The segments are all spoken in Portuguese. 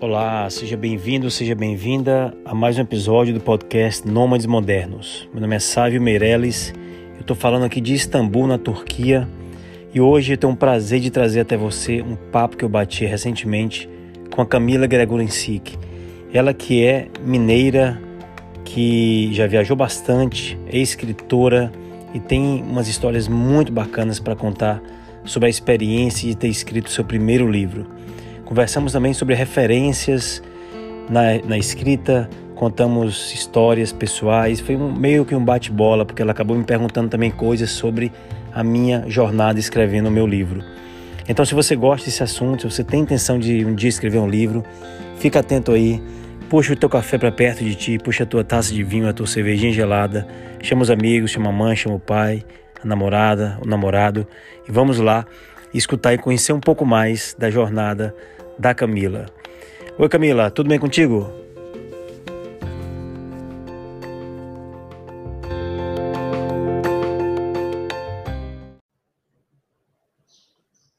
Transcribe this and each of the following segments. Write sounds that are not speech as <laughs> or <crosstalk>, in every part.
Olá, seja bem-vindo, seja bem-vinda a mais um episódio do podcast Nômades Modernos. Meu nome é Sávio Meirelles, eu estou falando aqui de Istambul, na Turquia, e hoje eu tenho o prazer de trazer até você um papo que eu bati recentemente com a Camila Gregorinsik. Ela que é mineira, que já viajou bastante, é escritora e tem umas histórias muito bacanas para contar sobre a experiência de ter escrito seu primeiro livro. Conversamos também sobre referências na, na escrita, contamos histórias pessoais. Foi um, meio que um bate-bola, porque ela acabou me perguntando também coisas sobre a minha jornada escrevendo o meu livro. Então, se você gosta desse assunto, se você tem intenção de um dia escrever um livro, fica atento aí. Puxa o teu café para perto de ti, puxa a tua taça de vinho, a tua cervejinha gelada, chama os amigos, chama a mãe, chama o pai, a namorada, o namorado e vamos lá escutar e conhecer um pouco mais da jornada da Camila. Oi Camila, tudo bem contigo?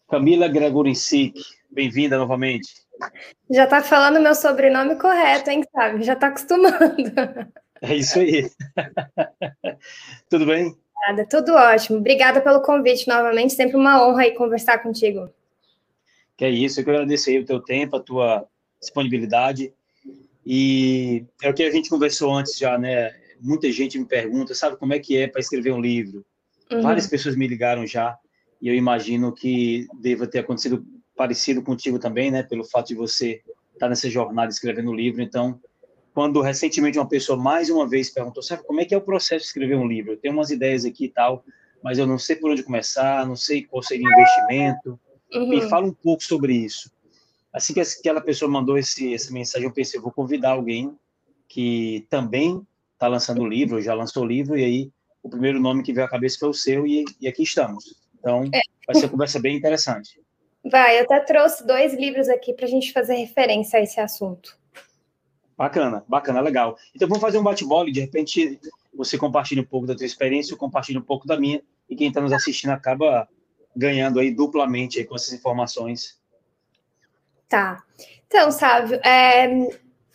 Camila Gregorinsik, bem-vinda novamente. Já tá falando meu sobrenome correto, hein, sabe? Já tá acostumando. É isso aí. Tudo bem? Nada, tudo ótimo. Obrigada pelo convite novamente, sempre uma honra aí conversar contigo. Que é isso, eu quero agradecer o teu tempo, a tua disponibilidade. E é o que a gente conversou antes já, né? Muita gente me pergunta, sabe como é que é para escrever um livro? Uhum. Várias pessoas me ligaram já e eu imagino que deva ter acontecido parecido contigo também, né? Pelo fato de você estar nessa jornada escrevendo um livro. Então, quando recentemente uma pessoa mais uma vez perguntou, sabe como é que é o processo de escrever um livro? Eu tenho umas ideias aqui e tal, mas eu não sei por onde começar, não sei qual seria o investimento. Uhum. Me fala um pouco sobre isso. Assim que aquela pessoa mandou esse, essa mensagem, eu pensei, eu vou convidar alguém que também está lançando o livro, já lançou o livro, e aí o primeiro nome que veio à cabeça foi o seu, e, e aqui estamos. Então, é. vai ser uma conversa bem interessante. Vai, eu até trouxe dois livros aqui para a gente fazer referência a esse assunto. Bacana, bacana, legal. Então vamos fazer um bate-bola e de repente você compartilha um pouco da tua experiência, eu compartilho um pouco da minha, e quem está nos assistindo acaba ganhando aí duplamente aí com essas informações. Tá. Então, Sávio, é,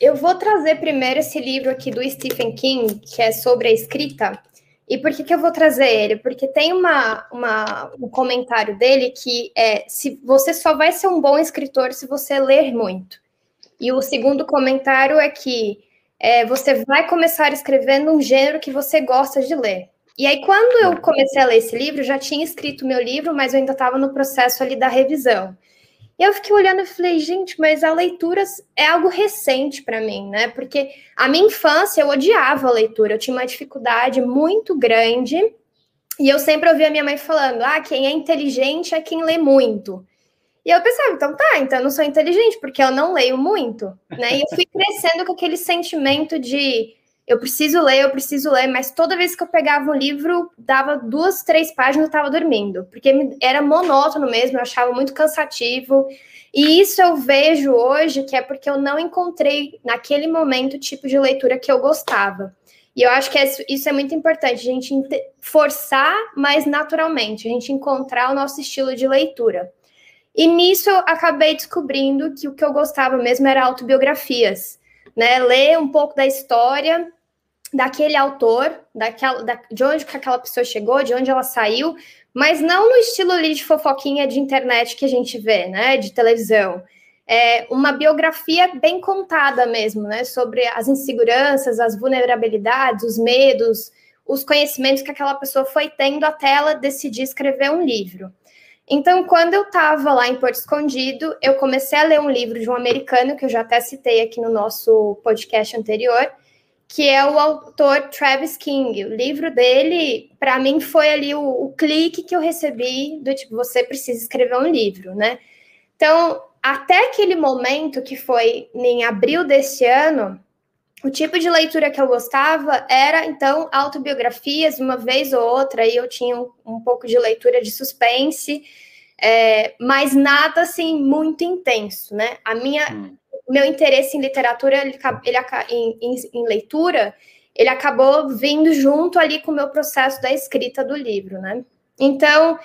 eu vou trazer primeiro esse livro aqui do Stephen King, que é sobre a escrita. E por que, que eu vou trazer ele? Porque tem uma, uma, um comentário dele que é se você só vai ser um bom escritor se você ler muito. E o segundo comentário é que é, você vai começar escrevendo um gênero que você gosta de ler. E aí, quando eu comecei a ler esse livro, eu já tinha escrito meu livro, mas eu ainda estava no processo ali da revisão. E eu fiquei olhando e falei, gente, mas a leitura é algo recente para mim, né? Porque a minha infância eu odiava a leitura, eu tinha uma dificuldade muito grande. E eu sempre ouvia minha mãe falando: ah, quem é inteligente é quem lê muito. E eu pensava, então tá, então eu não sou inteligente, porque eu não leio muito, né? E eu fui crescendo com aquele sentimento de eu preciso ler, eu preciso ler, mas toda vez que eu pegava um livro, dava duas, três páginas, eu estava dormindo, porque era monótono mesmo, eu achava muito cansativo. E isso eu vejo hoje que é porque eu não encontrei naquele momento o tipo de leitura que eu gostava. E eu acho que isso é muito importante, a gente forçar mais naturalmente, a gente encontrar o nosso estilo de leitura. E nisso eu acabei descobrindo que o que eu gostava mesmo era autobiografias né? Ler um pouco da história daquele autor, daquela, da, de onde que aquela pessoa chegou, de onde ela saiu, mas não no estilo ali de fofoquinha de internet que a gente vê, né? De televisão. É uma biografia bem contada mesmo, né? Sobre as inseguranças, as vulnerabilidades, os medos, os conhecimentos que aquela pessoa foi tendo até ela decidir escrever um livro. Então, quando eu estava lá em Porto Escondido, eu comecei a ler um livro de um americano, que eu já até citei aqui no nosso podcast anterior, que é o autor Travis King. O livro dele, para mim, foi ali o, o, clique que eu recebi do tipo, você precisa escrever um livro, né? Então, até aquele momento, que foi em abril desse ano, o tipo de leitura que eu gostava era, então, autobiografias, uma vez ou outra, aí eu tinha um, um pouco de leitura de suspense, é, mas nada, assim, muito intenso, né? A minha, hum. Meu interesse em literatura, ele, ele em, em, em, leitura, ele acabou vindo junto ali com o meu processo da escrita do livro, né? Então,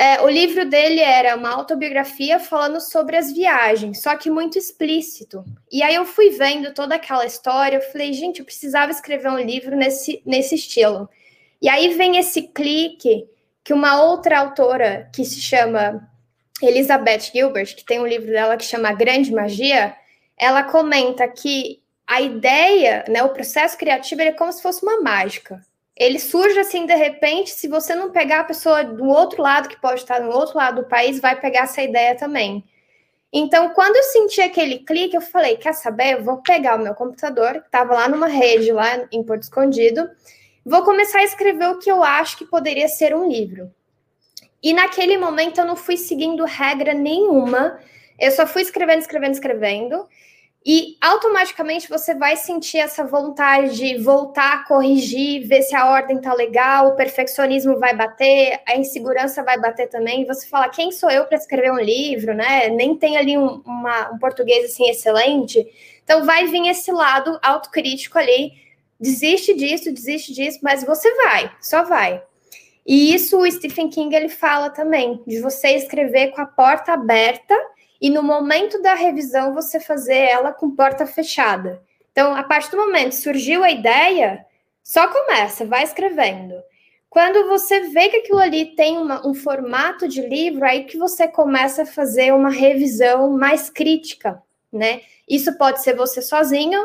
É, o livro dele era uma autobiografia falando sobre as viagens, só que muito explícito. E aí eu fui vendo toda aquela história, eu falei, gente, eu precisava escrever um livro nesse, nesse estilo. E aí vem esse clique que uma outra autora que se chama Elizabeth Gilbert, que tem um livro dela que chama Grande Magia, ela comenta que a ideia, né, o processo criativo, é como se fosse uma mágica. Ele surge assim de repente, se você não pegar a pessoa do outro lado, que pode estar no outro lado do país, vai pegar essa ideia também. Então, quando eu senti aquele clique, eu falei: quer saber? Eu vou pegar o meu computador, que estava lá numa rede, lá em Porto Escondido, vou começar a escrever o que eu acho que poderia ser um livro. E naquele momento eu não fui seguindo regra nenhuma, eu só fui escrevendo, escrevendo, escrevendo. E automaticamente você vai sentir essa vontade de voltar, corrigir, ver se a ordem tá legal, o perfeccionismo vai bater, a insegurança vai bater também. Você fala, quem sou eu para escrever um livro, né? Nem tem ali um, uma, um português assim excelente. Então vai vir esse lado autocrítico ali. Desiste disso, desiste disso, mas você vai, só vai. E isso o Stephen King ele fala também, de você escrever com a porta aberta e no momento da revisão você fazer ela com porta fechada. Então, a partir do momento surgiu a ideia, só começa, vai escrevendo. Quando você vê que aquilo ali tem uma, um formato de livro, aí que você começa a fazer uma revisão mais crítica, né? Isso pode ser você sozinho,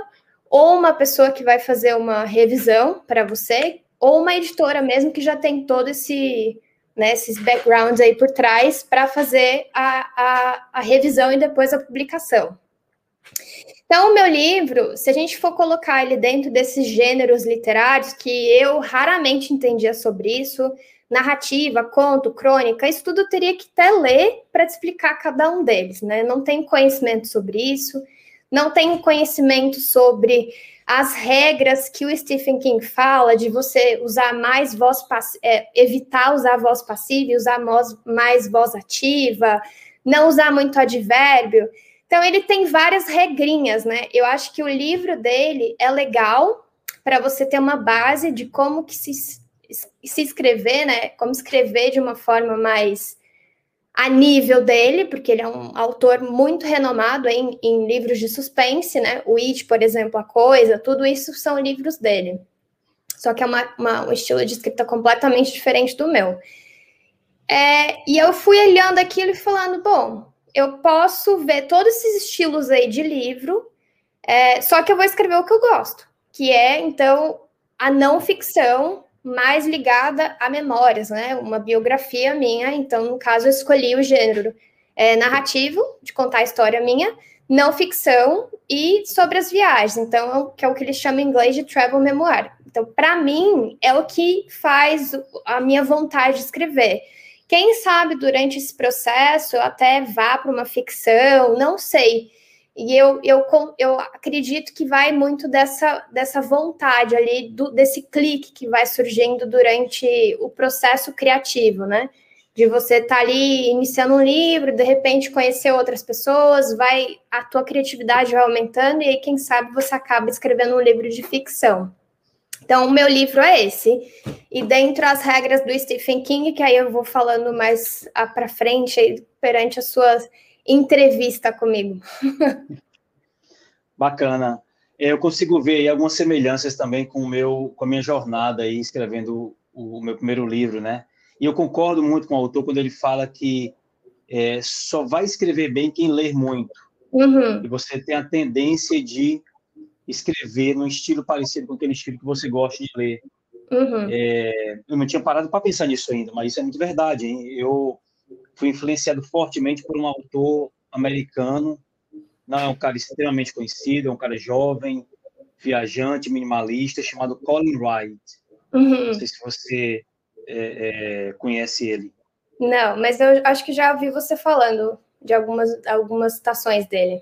ou uma pessoa que vai fazer uma revisão para você, ou uma editora mesmo que já tem todo esse né, esses backgrounds aí por trás para fazer a, a, a revisão e depois a publicação. Então, o meu livro, se a gente for colocar ele dentro desses gêneros literários, que eu raramente entendia sobre isso, narrativa, conto, crônica, isso tudo eu teria que até ler para te explicar cada um deles, né? Não tenho conhecimento sobre isso, não tenho conhecimento sobre as regras que o Stephen King fala de você usar mais voz é, evitar usar voz passiva e usar mais voz ativa, não usar muito advérbio. Então ele tem várias regrinhas, né? Eu acho que o livro dele é legal para você ter uma base de como que se, se escrever, né? Como escrever de uma forma mais a nível dele, porque ele é um autor muito renomado em, em livros de suspense, né? O It, por exemplo, A Coisa, tudo isso são livros dele. Só que é uma, uma, um estilo de escrita completamente diferente do meu. É, e eu fui olhando aquilo e falando, bom, eu posso ver todos esses estilos aí de livro, é, só que eu vou escrever o que eu gosto, que é, então, a não ficção mais ligada a memórias, né? Uma biografia minha, então, no caso, eu escolhi o gênero é, narrativo, de contar a história minha, não ficção e sobre as viagens, então, que é o que eles chamam em inglês de travel memoir. Então, para mim, é o que faz a minha vontade de escrever. Quem sabe durante esse processo eu até vá para uma ficção, não sei. E eu, eu, eu acredito que vai muito dessa, dessa vontade ali, do, desse clique que vai surgindo durante o processo criativo, né? De você estar tá ali iniciando um livro, de repente conhecer outras pessoas, vai a tua criatividade vai aumentando, e aí, quem sabe, você acaba escrevendo um livro de ficção. Então, o meu livro é esse. E dentro das regras do Stephen King, que aí eu vou falando mais para frente, perante as suas entrevista comigo. <laughs> Bacana. É, eu consigo ver algumas semelhanças também com o meu, com a minha jornada aí escrevendo o, o meu primeiro livro, né? E eu concordo muito com o autor quando ele fala que é, só vai escrever bem quem lê muito. Uhum. E você tem a tendência de escrever num estilo parecido com aquele estilo que você gosta de ler. Uhum. É, eu não tinha parado para pensar nisso ainda, mas isso é muito verdade. Hein? Eu fui influenciado fortemente por um autor americano, não é um cara extremamente conhecido, é um cara jovem, viajante, minimalista, chamado Colin Wright. Uhum. Não sei se você é, é, conhece ele. Não, mas eu acho que já ouvi você falando de algumas, algumas citações dele.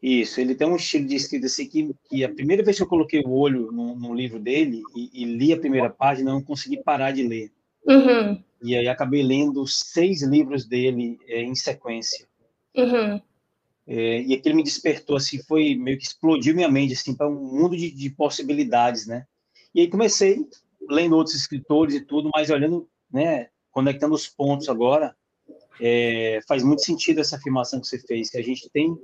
Isso, ele tem um estilo de escrita assim que, que a primeira vez que eu coloquei o olho no, no livro dele e, e, li a primeira página, eu não consegui parar de ler. Uhum. E aí acabei lendo seis livros dele é, em sequência. Uhum. É, e aquilo me despertou, assim, foi meio que explodiu minha mente, assim, para um mundo de, de, possibilidades, né? E aí comecei lendo outros escritores e tudo, mas olhando, né, conectando os pontos agora, é, faz muito sentido essa afirmação que você fez, que a gente tem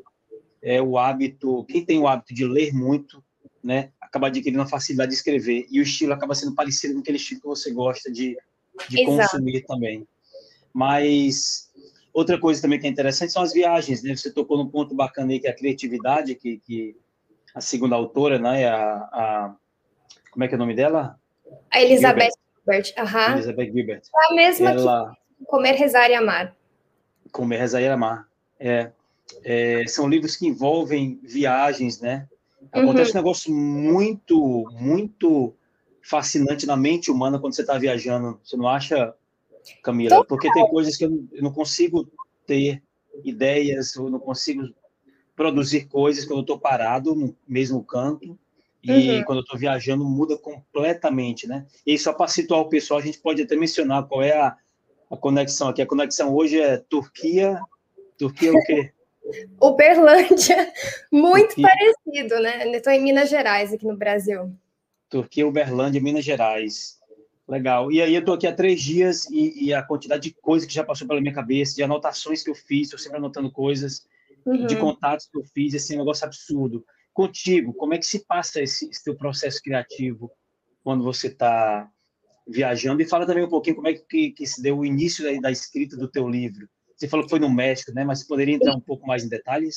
é, o hábito, quem tem o hábito de ler muito, né, acaba adquirindo a facilidade de escrever, e o estilo acaba sendo parecido com aquele estilo que você gosta de, de consumir também. Mas outra coisa também que é interessante são as viagens, né? Você tocou num ponto bacana aí que é a criatividade, que, que a segunda autora, né, a, a como é que é o nome dela? A Elizabeth Gilbert. Uhum. Elizabeth Gilbert. É a mesma Ela... que Comer, Rezar e Amar. Comer, Rezar e Amar. É, é, são livros que envolvem viagens, né? Acontece uhum. um negócio muito, muito fascinante na mente humana quando você está viajando. Você não acha, Camila? Porque tem coisas que eu não consigo ter ideias, eu não consigo produzir coisas quando eu estou parado no mesmo canto. E uhum. quando eu estou viajando, muda completamente, né? E só para situar o pessoal, a gente pode até mencionar qual é a, a conexão aqui. A conexão hoje é Turquia. Turquia é o quê? Uberlândia, <laughs> muito Turquia. parecido, né? Estou em Minas Gerais, aqui no Brasil. Turquia, Uberlândia, Minas Gerais. Legal. E aí eu estou aqui há três dias e, e, a quantidade de coisas que já passou pela minha cabeça, de anotações que eu fiz, estou sempre anotando coisas, uhum. de contatos que eu fiz, esse é um negócio absurdo contigo, como é que se passa esse, esse teu processo criativo quando você está viajando? E fala também um pouquinho como é que, que se deu o início da, da, escrita do teu livro. Você falou que foi no México, né? Mas você poderia entrar um pouco mais em detalhes?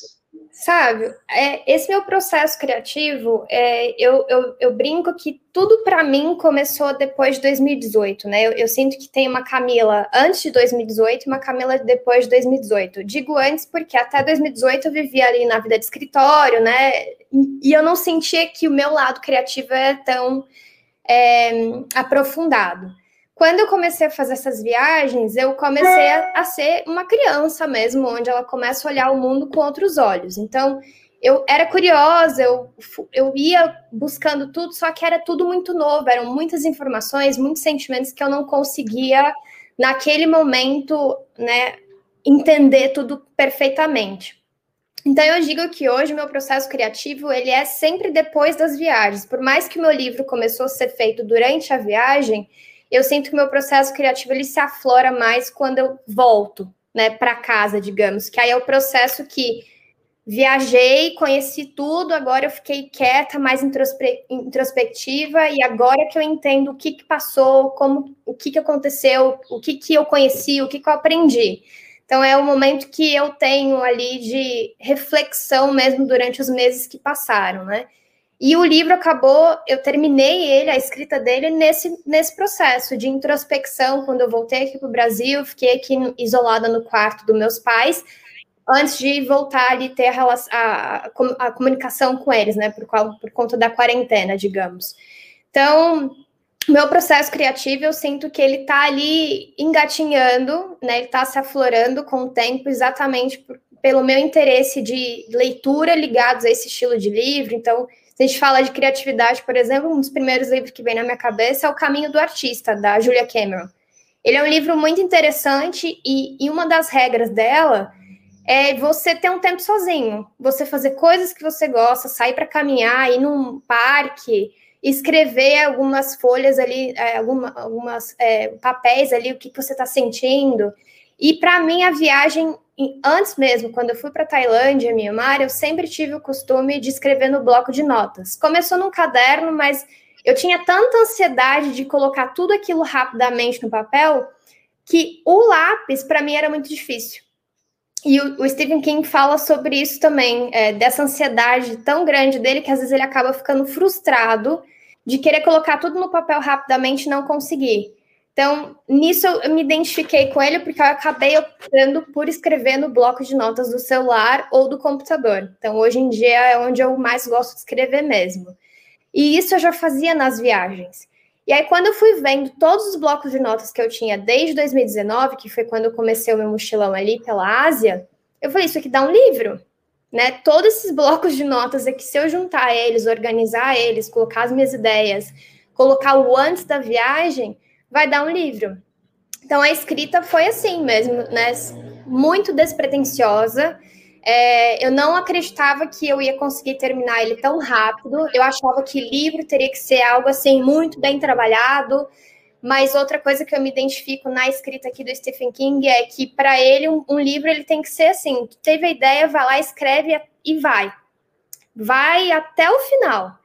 Sabe, é, esse meu processo criativo, é, eu, eu, eu, brinco que tudo para mim começou depois de 2018, né? Eu, eu, sinto que tem uma Camila antes de 2018 e uma Camila depois de 2018. Digo antes porque até 2018 eu vivia ali na vida de escritório, né? E eu não sentia que o meu lado criativo é tão é, aprofundado. Quando eu comecei a fazer essas viagens, eu comecei a, a, ser uma criança mesmo, onde ela começa a olhar o mundo com outros olhos. Então, eu era curiosa, eu, eu ia buscando tudo, só que era tudo muito novo, eram muitas informações, muitos sentimentos que eu não conseguia, naquele momento, né, entender tudo perfeitamente. Então eu digo que hoje meu processo criativo ele é sempre depois das viagens. Por mais que o meu livro começou a ser feito durante a viagem, eu sinto que meu processo criativo ele se aflora mais quando eu volto, né, para casa, digamos, que aí é o processo que viajei, conheci tudo, agora eu fiquei quieta, mais introspe introspectiva e agora que eu entendo o que, que passou, como o que, que aconteceu, o que, que eu conheci, o que, que eu aprendi. Então é o momento que eu tenho ali de reflexão mesmo durante os meses que passaram, né? E o livro acabou, eu terminei ele, a escrita dele, nesse, nesse processo de introspecção, quando eu voltei aqui para o Brasil, fiquei aqui isolada no quarto dos meus pais, antes de voltar e ter a, a, a, comunicação com eles, né, por, por conta da quarentena, digamos. Então, meu processo criativo, eu sinto que ele está ali engatinhando, né, ele está se aflorando com o tempo, exatamente por, pelo meu interesse de leitura ligados a esse estilo de livro, então a gente fala de criatividade, por exemplo, um dos primeiros livros que vem na minha cabeça é O Caminho do Artista, da Julia Cameron. Ele é um livro muito interessante e, e uma das regras dela é você ter um tempo sozinho, você fazer coisas que você gosta, sair para caminhar, ir num parque, escrever algumas folhas ali, é, alguma, algumas é, papéis ali, o que você está sentindo. E para mim a viagem antes mesmo, quando eu fui para Tailândia, Myanmar, eu sempre tive o costume de escrever no bloco de notas. Começou num caderno, mas eu tinha tanta ansiedade de colocar tudo aquilo rapidamente no papel que o lápis para mim era muito difícil. E o, o, Stephen King fala sobre isso também, é, dessa ansiedade tão grande dele que às vezes ele acaba ficando frustrado de querer colocar tudo no papel rapidamente e não conseguir. Então, nisso eu me identifiquei com ele porque eu acabei optando por escrever no bloco de notas do celular ou do computador. Então, hoje em dia é onde eu mais gosto de escrever mesmo. E isso eu já fazia nas viagens. E aí, quando eu fui vendo todos os blocos de notas que eu tinha desde 2019, que foi quando eu comecei o meu mochilão ali pela Ásia, eu falei: isso aqui dá um livro. Né? Todos esses blocos de notas aqui, se eu juntar eles, organizar eles, colocar as minhas ideias, colocar o antes da viagem vai dar um livro. Então a escrita foi assim mesmo, né? Muito despretensiosa. É, eu não acreditava que eu ia conseguir terminar ele tão rápido. Eu achava que livro teria que ser algo assim muito bem trabalhado, Mas outra coisa que eu me identifico na escrita aqui do Stephen King é que para ele um, um, livro ele tem que ser assim, teve a ideia, vai lá, escreve e vai. Vai até o final.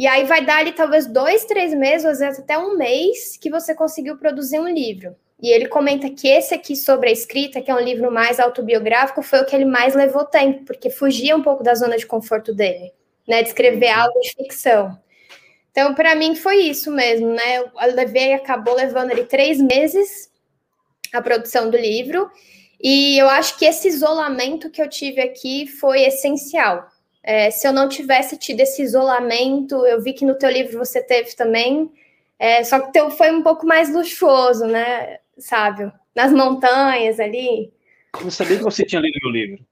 E aí vai dar ali talvez dois, três meses, às vezes até um mês, que você conseguiu produzir um livro. E ele comenta que esse aqui sobre a escrita, que é um livro mais autobiográfico, foi o que ele mais levou tempo, porque fugia um pouco da zona de conforto dele, né? De escrever uhum. algo de ficção. Então, para mim, foi isso mesmo, né? Eu levei, acabou levando ali três meses a produção do livro, e eu acho que esse isolamento que eu tive aqui foi essencial. É, se eu não tivesse tido esse isolamento, eu vi que no teu livro você teve também, é, só que o teu foi um pouco mais luxuoso, né? Sábio? Nas montanhas ali. Eu sabia que você tinha lido meu livro.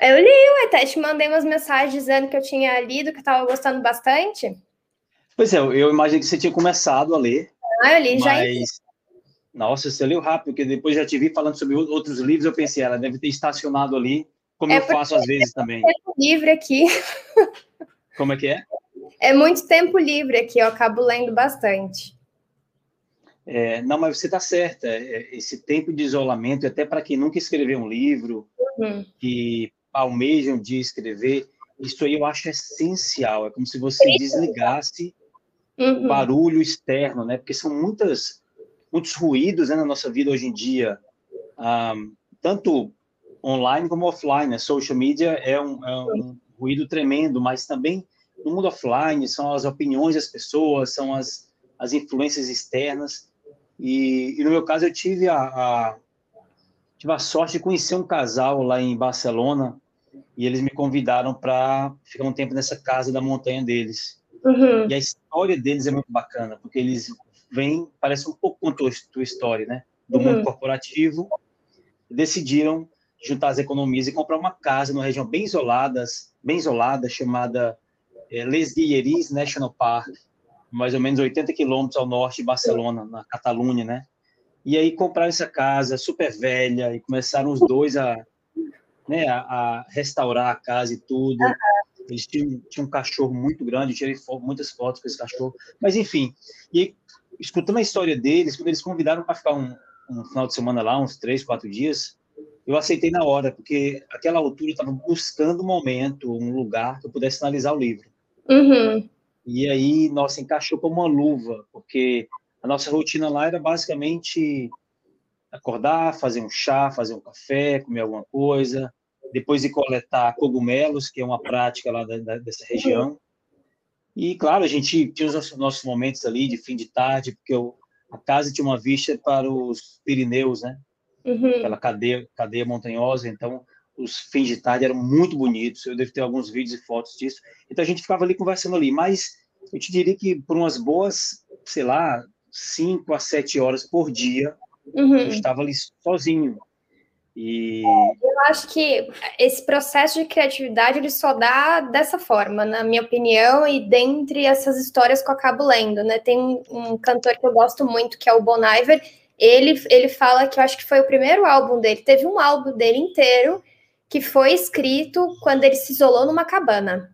Eu li, eu até te mandei umas mensagens dizendo que eu tinha lido, que eu estava gostando bastante. Pois é, eu imaginei que você tinha começado a ler. Ah, eu li mas... já. Nossa, você leu rápido, porque depois já te vi falando sobre outros livros, eu pensei, ela deve ter estacionado ali, como é eu faço às vezes também. Tempo livre aqui. Como é que é? É muito tempo livre aqui, eu acabo lendo bastante. É, não, mas você está certa. É, esse tempo de isolamento, até para quem nunca escreveu um livro, uhum. que almejam de escrever, isso aí eu acho essencial. É como se você desligasse uhum. o barulho externo, né? Porque são muitas, muitos ruídos né, na nossa vida hoje em dia, um, tanto online como offline. Né? Social media é um, é um ruído tremendo, mas também no mundo offline são as opiniões das pessoas, são as, as influências externas. E, e no meu caso, eu tive a, a, tive a sorte de conhecer um casal lá em Barcelona e eles me convidaram para ficar um tempo nessa casa da montanha deles. Uhum. E a história deles é muito bacana, porque eles vêm, parece um pouco com a tua, tua história, né? Do uhum. mundo corporativo, decidiram juntar as economias e comprar uma casa numa região bem isolada, bem isolada, chamada é, Les Guilleries National Park, mais ou menos 80 quilômetros ao norte de Barcelona, na Catalunha, né? E aí compraram essa casa super velha e começaram os dois a, né, a, a restaurar a casa e tudo. Eles tinham, tinham um cachorro muito grande, tirei muitas fotos com esse cachorro. Mas, enfim, e escutando a história deles, quando eles convidaram para ficar um, um final de semana lá, uns três, quatro dias, eu aceitei na hora, porque aquela altura eu estava buscando um momento, um lugar que eu pudesse analisar o livro. Uhum. E aí, nossa, encaixou como uma luva, porque a nossa rotina lá era basicamente acordar, fazer um chá, fazer um café, comer alguma coisa, depois de coletar cogumelos, que é uma prática lá da, da, dessa região. E, claro, a gente tinha os nossos, nossos momentos ali de fim de tarde, porque eu, a casa tinha uma vista para os Pirineus, né? Uhum. Aquela cadeia, cadeia montanhosa, então os fins de tarde eram muito bonitos. Eu devo ter alguns vídeos e fotos disso. Então a gente ficava ali conversando ali, mas eu te diria que por umas boas, sei lá, cinco a sete horas por dia, uhum. eu estava ali sozinho. E... Eu acho que esse processo de criatividade ele só dá dessa forma, na minha opinião, e dentre essas histórias que eu acabo lendo, né? Tem um cantor que eu gosto muito, que é o Bon Iver, ele, ele fala que eu acho que foi o primeiro álbum dele, teve um álbum dele inteiro que foi escrito quando ele se isolou numa cabana.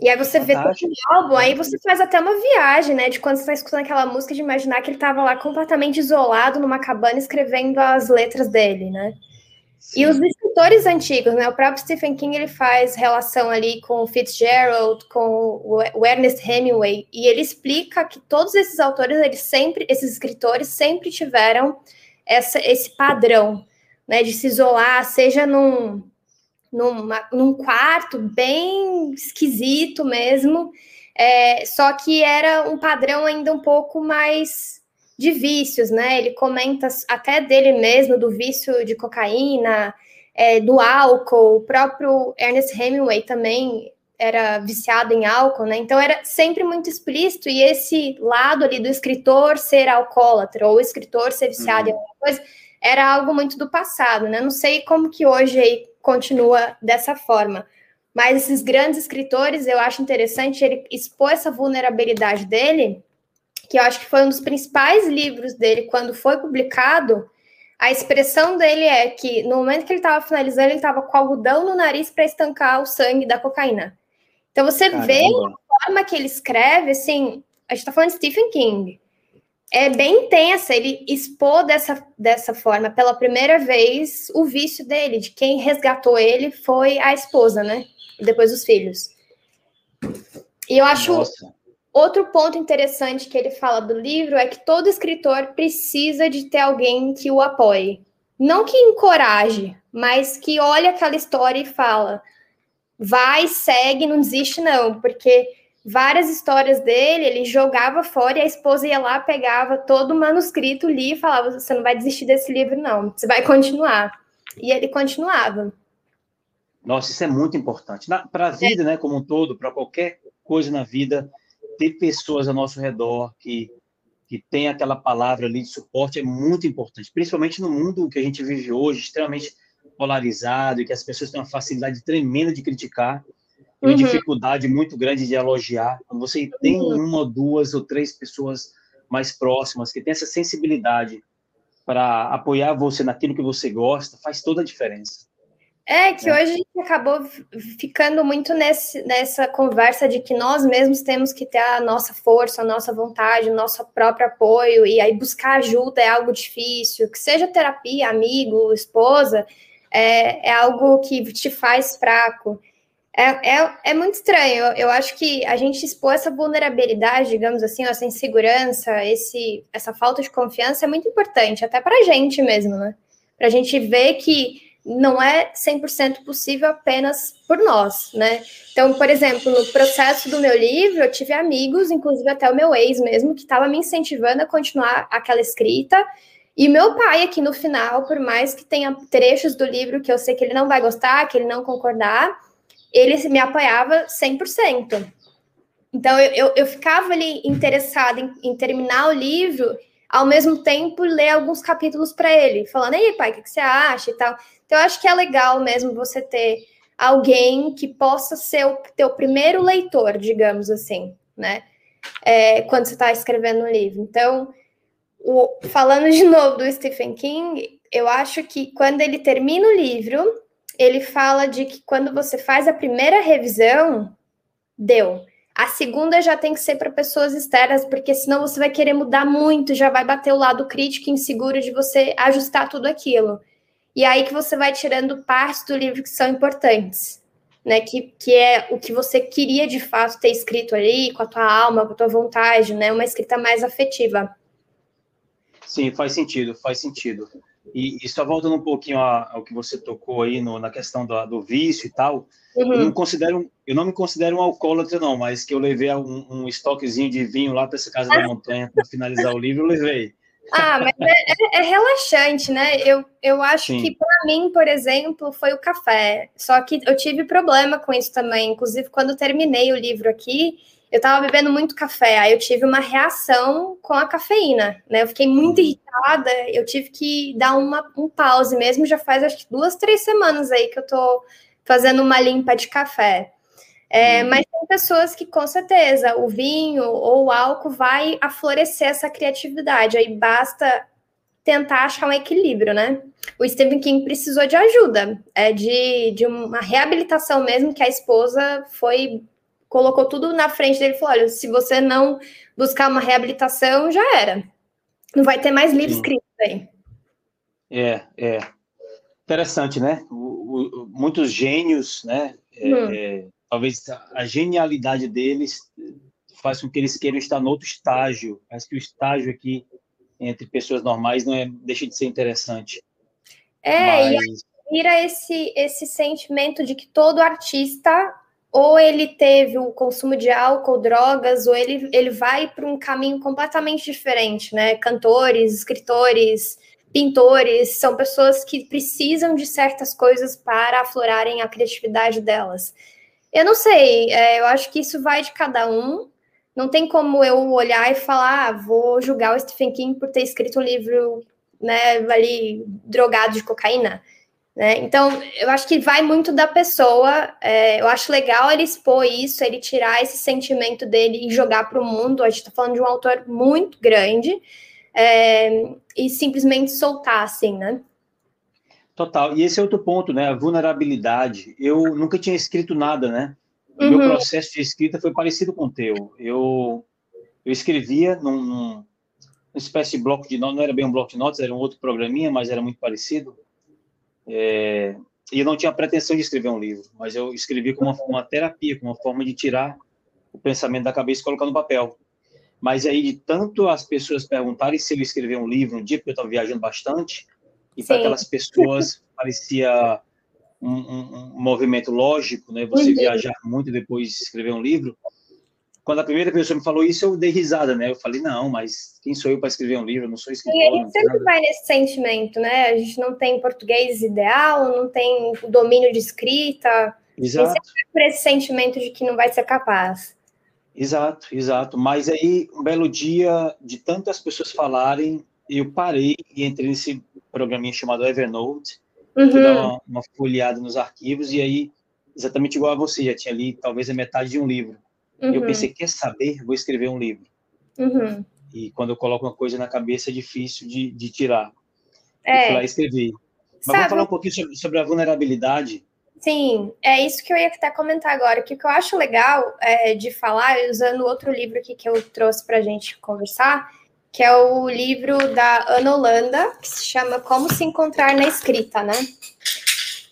E aí você Fantástico. vê o álbum, aí você faz até uma viagem, né? De quando você está escutando aquela música, de imaginar que ele estava lá completamente isolado numa cabana escrevendo as letras dele, né? Sim. E os escritores antigos, né? O próprio Stephen King ele faz relação ali com o Fitzgerald, com o Ernest Hemingway, e ele explica que todos esses autores, eles sempre, esses escritores sempre tiveram essa, esse padrão né, de se isolar, seja num, numa, num quarto bem esquisito mesmo, é, só que era um padrão ainda um pouco mais de vícios, né? Ele comenta até dele mesmo, do vício de cocaína, é, do álcool, o próprio Ernest Hemingway também era viciado em álcool, né? Então era sempre muito explícito, e esse lado ali do escritor ser alcoólatra, ou o escritor ser viciado uhum. em alguma coisa, era algo muito do passado, né? Não sei como que hoje aí continua dessa forma. Mas esses grandes escritores, eu acho interessante ele expor essa vulnerabilidade dele, que eu acho que foi um dos principais livros dele quando foi publicado. A expressão dele é que no momento que ele estava finalizando, ele estava com algodão no nariz para estancar o sangue da cocaína. Então você Caramba. vê a forma que ele escreve, assim, a gente está falando de Stephen King é bem intensa. Ele expôs dessa, dessa forma, pela primeira vez, o vício dele, de quem resgatou ele foi a esposa, né? E depois os filhos. E eu acho Nossa. Outro ponto interessante que ele fala do livro é que todo escritor precisa de ter alguém que o apoie. Não que encoraje, mas que olhe aquela história e fala: vai, segue, não desiste, não, porque várias histórias dele, ele jogava fora e a esposa ia lá, pegava todo o manuscrito, lia e falava: Você não vai desistir desse livro, não, você vai continuar. E ele continuava. Nossa, isso é muito importante. Para a vida, é. né, como um todo, para qualquer coisa na vida, ter pessoas ao nosso redor que, que tem aquela palavra ali de suporte é muito importante, principalmente no mundo que a gente vive hoje, extremamente polarizado e que as pessoas têm uma facilidade tremenda de criticar uma uhum. dificuldade muito grande de elogiar. Quando você tem uhum. uma, duas ou três pessoas mais próximas que têm essa sensibilidade para apoiar você naquilo que você gosta, faz toda a diferença. É que é. hoje a gente acabou ficando muito nesse, nessa conversa de que nós mesmos temos que ter a nossa força, a nossa vontade, o nosso próprio apoio, e aí buscar ajuda é algo difícil, que seja terapia, amigo, esposa, é, é algo que te faz fraco. É, é, é muito estranho. Eu, acho que a gente expor essa vulnerabilidade, digamos assim, essa insegurança, esse, essa falta de confiança é muito importante, até para a gente mesmo, né? Para a gente ver que não é 100% possível apenas por nós, né? Então, por exemplo, no processo do meu livro, eu tive amigos, inclusive até o meu ex mesmo, que estava me incentivando a continuar aquela escrita. E meu pai, aqui no final, por mais que tenha trechos do livro que eu sei que ele não vai gostar, que ele não concordar, ele me apoiava 100%. Então, eu, eu, eu ficava ali interessada em, em, terminar o livro, ao mesmo tempo ler alguns capítulos para ele, falando, ei, pai, o que, que, você acha e tal. Então, eu acho que é legal mesmo você ter alguém que possa ser o teu primeiro leitor, digamos assim, né? É, quando você está escrevendo um livro. Então, o, falando de novo do Stephen King, eu acho que quando ele termina o livro, ele fala de que quando você faz a primeira revisão, deu. A segunda já tem que ser para pessoas externas, porque senão você vai querer mudar muito, já vai bater o lado crítico e inseguro de você ajustar tudo aquilo. E aí que você vai tirando partes do livro que são importantes, né? Que, que é o que você queria de fato ter escrito ali, com a tua alma, com a tua vontade, né? Uma escrita mais afetiva. Sim, faz sentido, faz sentido. E, e só voltando um pouquinho ao que você tocou aí no, na questão do, do vício e tal, uhum. eu, não considero, eu não me considero um alcoólatra, não, mas que eu levei um, um estoquezinho de vinho lá para essa casa da <laughs> montanha para finalizar o livro, eu levei. Ah, mas é, é, é, relaxante, né? Eu, eu acho Sim. que para mim, por exemplo, foi o café. Só que eu tive problema com isso também. Inclusive, quando terminei o livro aqui, eu estava bebendo muito café, aí eu tive uma reação com a cafeína, né? Eu fiquei muito uhum. irritada, eu tive que dar uma, um pause mesmo, já faz acho que duas, três semanas aí que eu tô fazendo uma limpa de café. É, uhum. Mas tem pessoas que, com certeza, o vinho ou o álcool vai aflorescer essa criatividade, aí basta tentar achar um equilíbrio, né? O Stephen King precisou de ajuda, é de, de uma reabilitação mesmo, que a esposa foi colocou tudo na frente dele e falou: olha, se você não buscar uma reabilitação, já era. Não vai ter mais livro escrito aí. É, é. Interessante, né? O, o, muitos gênios, né? É, hum. é, talvez a genialidade deles faz com que eles queiram estar no outro estágio. Mas que o estágio aqui entre pessoas normais não é, deixa de ser interessante. É, Mas... e vira esse, esse sentimento de que todo artista ou ele teve o consumo de álcool, drogas, ou ele, ele vai para um caminho completamente diferente, né? Cantores, escritores, pintores, são pessoas que precisam de certas coisas para aflorarem a criatividade delas. Eu não sei, é, eu acho que isso vai de cada um. Não tem como eu olhar e falar, ah, vou julgar o Stephen King por ter escrito um livro, né, ali, drogado de cocaína. Né? Então, eu acho que vai muito da pessoa. É, eu acho legal ele expor isso, ele tirar esse sentimento dele e jogar para o mundo. A gente está falando de um autor muito grande é, e simplesmente soltar, assim, né? Total. E esse é outro ponto, né? A vulnerabilidade. Eu nunca tinha escrito nada, né? O uhum. meu processo de escrita foi parecido com o teu. Eu, eu escrevia num, num espécie de bloco de notas, não era bem um bloco de notas, era um outro programinha, mas era muito parecido. É, e eu não tinha pretensão de escrever um livro, mas eu escrevi como uma, uma terapia, como uma forma de tirar o pensamento da cabeça e colocar no papel. Mas aí, de tanto as pessoas perguntarem se eu escrever um livro um dia, porque eu estava viajando bastante, e para aquelas pessoas <laughs> parecia um, um, um, movimento lógico, né? Você uhum. viajar muito e depois escrever um livro. Quando a primeira pessoa me falou isso, eu dei risada, né? Eu falei, não, mas quem sou eu para escrever um livro? Eu não sou escritor. E a gente sempre vai nesse sentimento, né? A gente não tem português ideal, não tem o domínio de escrita. Exato. Sempre por esse sentimento de que não vai ser capaz. Exato, exato. Mas aí, um belo dia, de tantas pessoas falarem, eu parei e entrei nesse programinha chamado Evernote, uhum. fui dar uma, uma folheada nos arquivos, e aí, exatamente igual a você, já tinha ali talvez a metade de um livro. Uhum. E eu uhum. pensei, quer saber? Vou escrever um livro. Uhum. E quando eu coloco uma coisa na cabeça, é difícil de, de tirar. É. Eu fui lá e escrevi. Mas Sabe... vamos falar um pouquinho sobre, sobre, a vulnerabilidade. Sim, é isso que eu ia até comentar agora. Que o que eu acho legal é, de falar, usando outro livro aqui que eu trouxe para a gente conversar, que é o livro da Ana Holanda, que se chama Como se Encontrar na Escrita, né?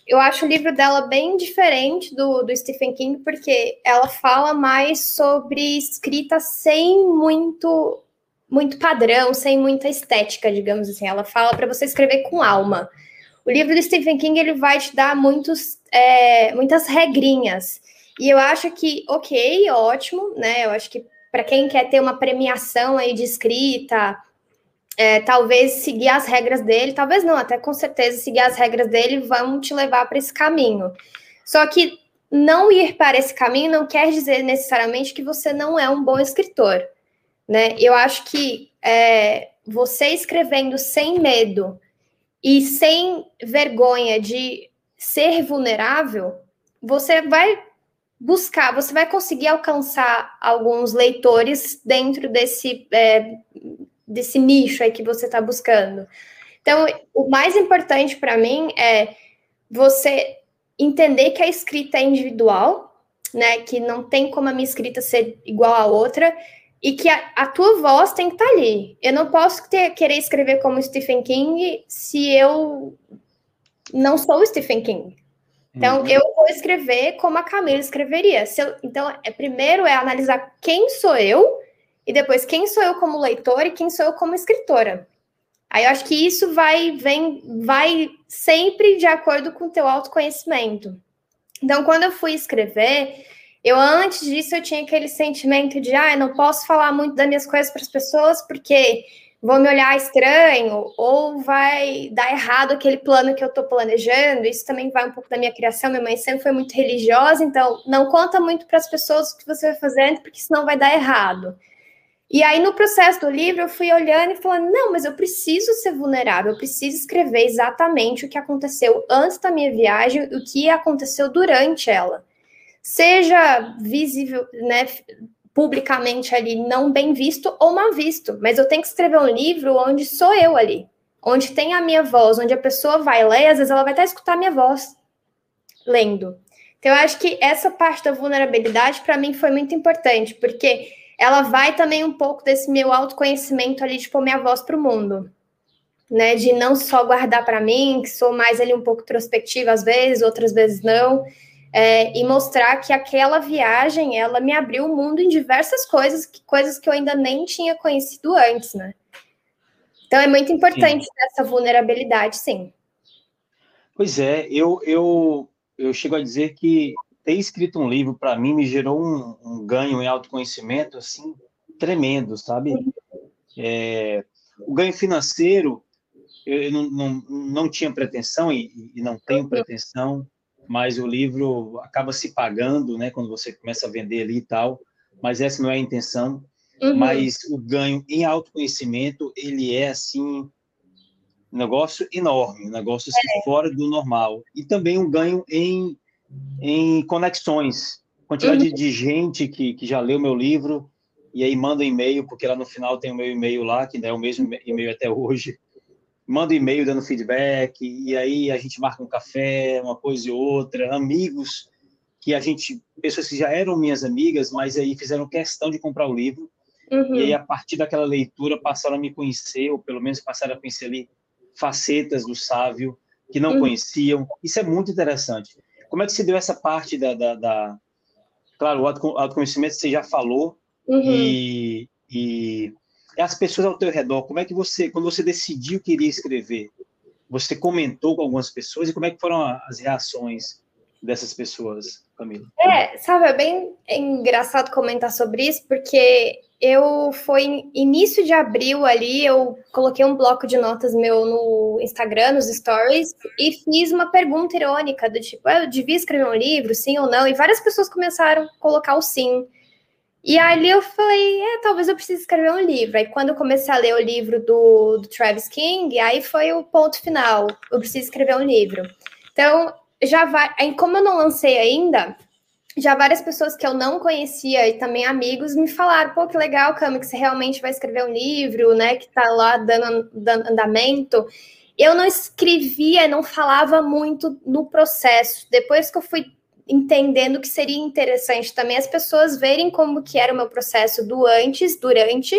Eu acho o livro dela bem diferente do, do Stephen King, porque ela fala mais sobre escrita sem muito muito padrão, sem muita estética, digamos assim. Ela fala para você escrever com alma. O livro do Stephen King ele vai te dar muitos, é, muitas regrinhas. E eu acho que, ok, ótimo, né? Eu acho que para quem quer ter uma premiação aí de escrita, é, talvez seguir as regras dele, talvez não, até com certeza seguir as regras dele vão te levar para esse caminho. Só que não ir para esse caminho não quer dizer necessariamente que você não é um bom escritor, né? Eu acho que é, você escrevendo sem medo e sem vergonha de ser vulnerável, você vai buscar, você vai conseguir alcançar alguns leitores dentro desse é, desse nicho aí que você está buscando. Então, o mais importante para mim é você entender que a escrita é individual, né? Que não tem como a minha escrita ser igual à outra e que a, a tua voz tem que estar tá ali. Eu não posso ter, querer escrever como Stephen King se eu não sou Stephen King. Então, uhum. eu vou escrever como a Camila escreveria. Eu, então, é, primeiro é analisar quem sou eu e depois quem sou eu como leitor e quem sou eu como escritora. Aí eu acho que isso vai vem vai sempre de acordo com o teu autoconhecimento. Então, quando eu fui escrever, eu antes disso eu tinha aquele sentimento de, ah, eu não posso falar muito das minhas coisas para as pessoas porque vão me olhar estranho ou vai dar errado aquele plano que eu estou planejando. Isso também vai um pouco da minha criação. Minha mãe sempre foi muito religiosa, então não conta muito para as pessoas o que você vai fazendo, porque senão vai dar errado. E aí, no processo do livro, eu fui olhando e falando: não, mas eu preciso ser vulnerável, eu preciso escrever exatamente o que aconteceu antes da minha viagem o que aconteceu durante ela. Seja visível, né, publicamente ali, não bem visto ou mal visto, mas eu tenho que escrever um livro onde sou eu ali, onde tem a minha voz, onde a pessoa vai ler, às vezes ela vai até escutar a minha voz lendo. Então, eu acho que essa parte da vulnerabilidade, para mim, foi muito importante, porque ela vai também um pouco desse meu autoconhecimento ali de pôr minha voz para o mundo. Né, de não só guardar para mim, que sou mais ali um pouco introspectiva às vezes, outras vezes não, é, e mostrar que aquela viagem ela me abriu o mundo em diversas coisas, que, coisas que eu ainda nem tinha conhecido antes, né? Então é muito importante sim. essa vulnerabilidade, sim. Pois é, eu, eu, eu chego a dizer que ter escrito um livro para mim me gerou um, um, ganho em autoconhecimento assim tremendo, sabe? É, o ganho financeiro eu não, não, não tinha pretensão e, e, não tenho pretensão, mas o livro acaba se pagando, né? Quando você começa a vender ali e tal. Mas essa não é a intenção. Uhum. Mas o ganho em autoconhecimento ele é assim um negócio enorme, um negócio assim, é. fora do normal e também um ganho em em conexões. Quantidade uhum. de gente que, que já leu meu livro e aí manda um e-mail, porque lá no final tem o meu e-mail lá, que é o mesmo e-mail até hoje. Manda um e-mail dando feedback, e aí a gente marca um café, uma coisa e outra. Amigos que a gente, pessoas que já eram minhas amigas, mas aí fizeram questão de comprar o livro. Uhum. E aí, a partir daquela leitura, passaram a me conhecer, ou pelo menos passaram a conhecer ali facetas do Sávio que não uhum. conheciam. Isso é muito interessante. Como é que se deu essa parte da. da, da... Claro, o autoconhecimento você já falou, uhum. e, e as pessoas ao teu redor, como é que você, quando você decidiu que iria escrever, você comentou com algumas pessoas e como é que foram as reações dessas pessoas, Camila? É, sabe, é bem engraçado comentar sobre isso, porque eu foi início de abril ali, eu coloquei um bloco de notas meu no Instagram, nos stories, e fiz uma pergunta irônica do tipo, ah, eu devia escrever um livro, sim ou não? E várias pessoas começaram a colocar o sim. E ali eu falei, é, talvez eu precise escrever um livro. Aí quando eu comecei a ler o livro do, do Travis King, aí foi o ponto final. Eu preciso escrever um livro. Então, já vai. Aí, como eu não lancei ainda, já várias pessoas que eu não conhecia e também amigos me falaram, pô, que legal, Cami, que você realmente vai escrever um livro, né? Que tá lá dando, dando andamento. Eu não escrevia, não falava muito no processo. Depois que eu fui entendendo que seria interessante também as pessoas verem como que era o meu processo do antes, durante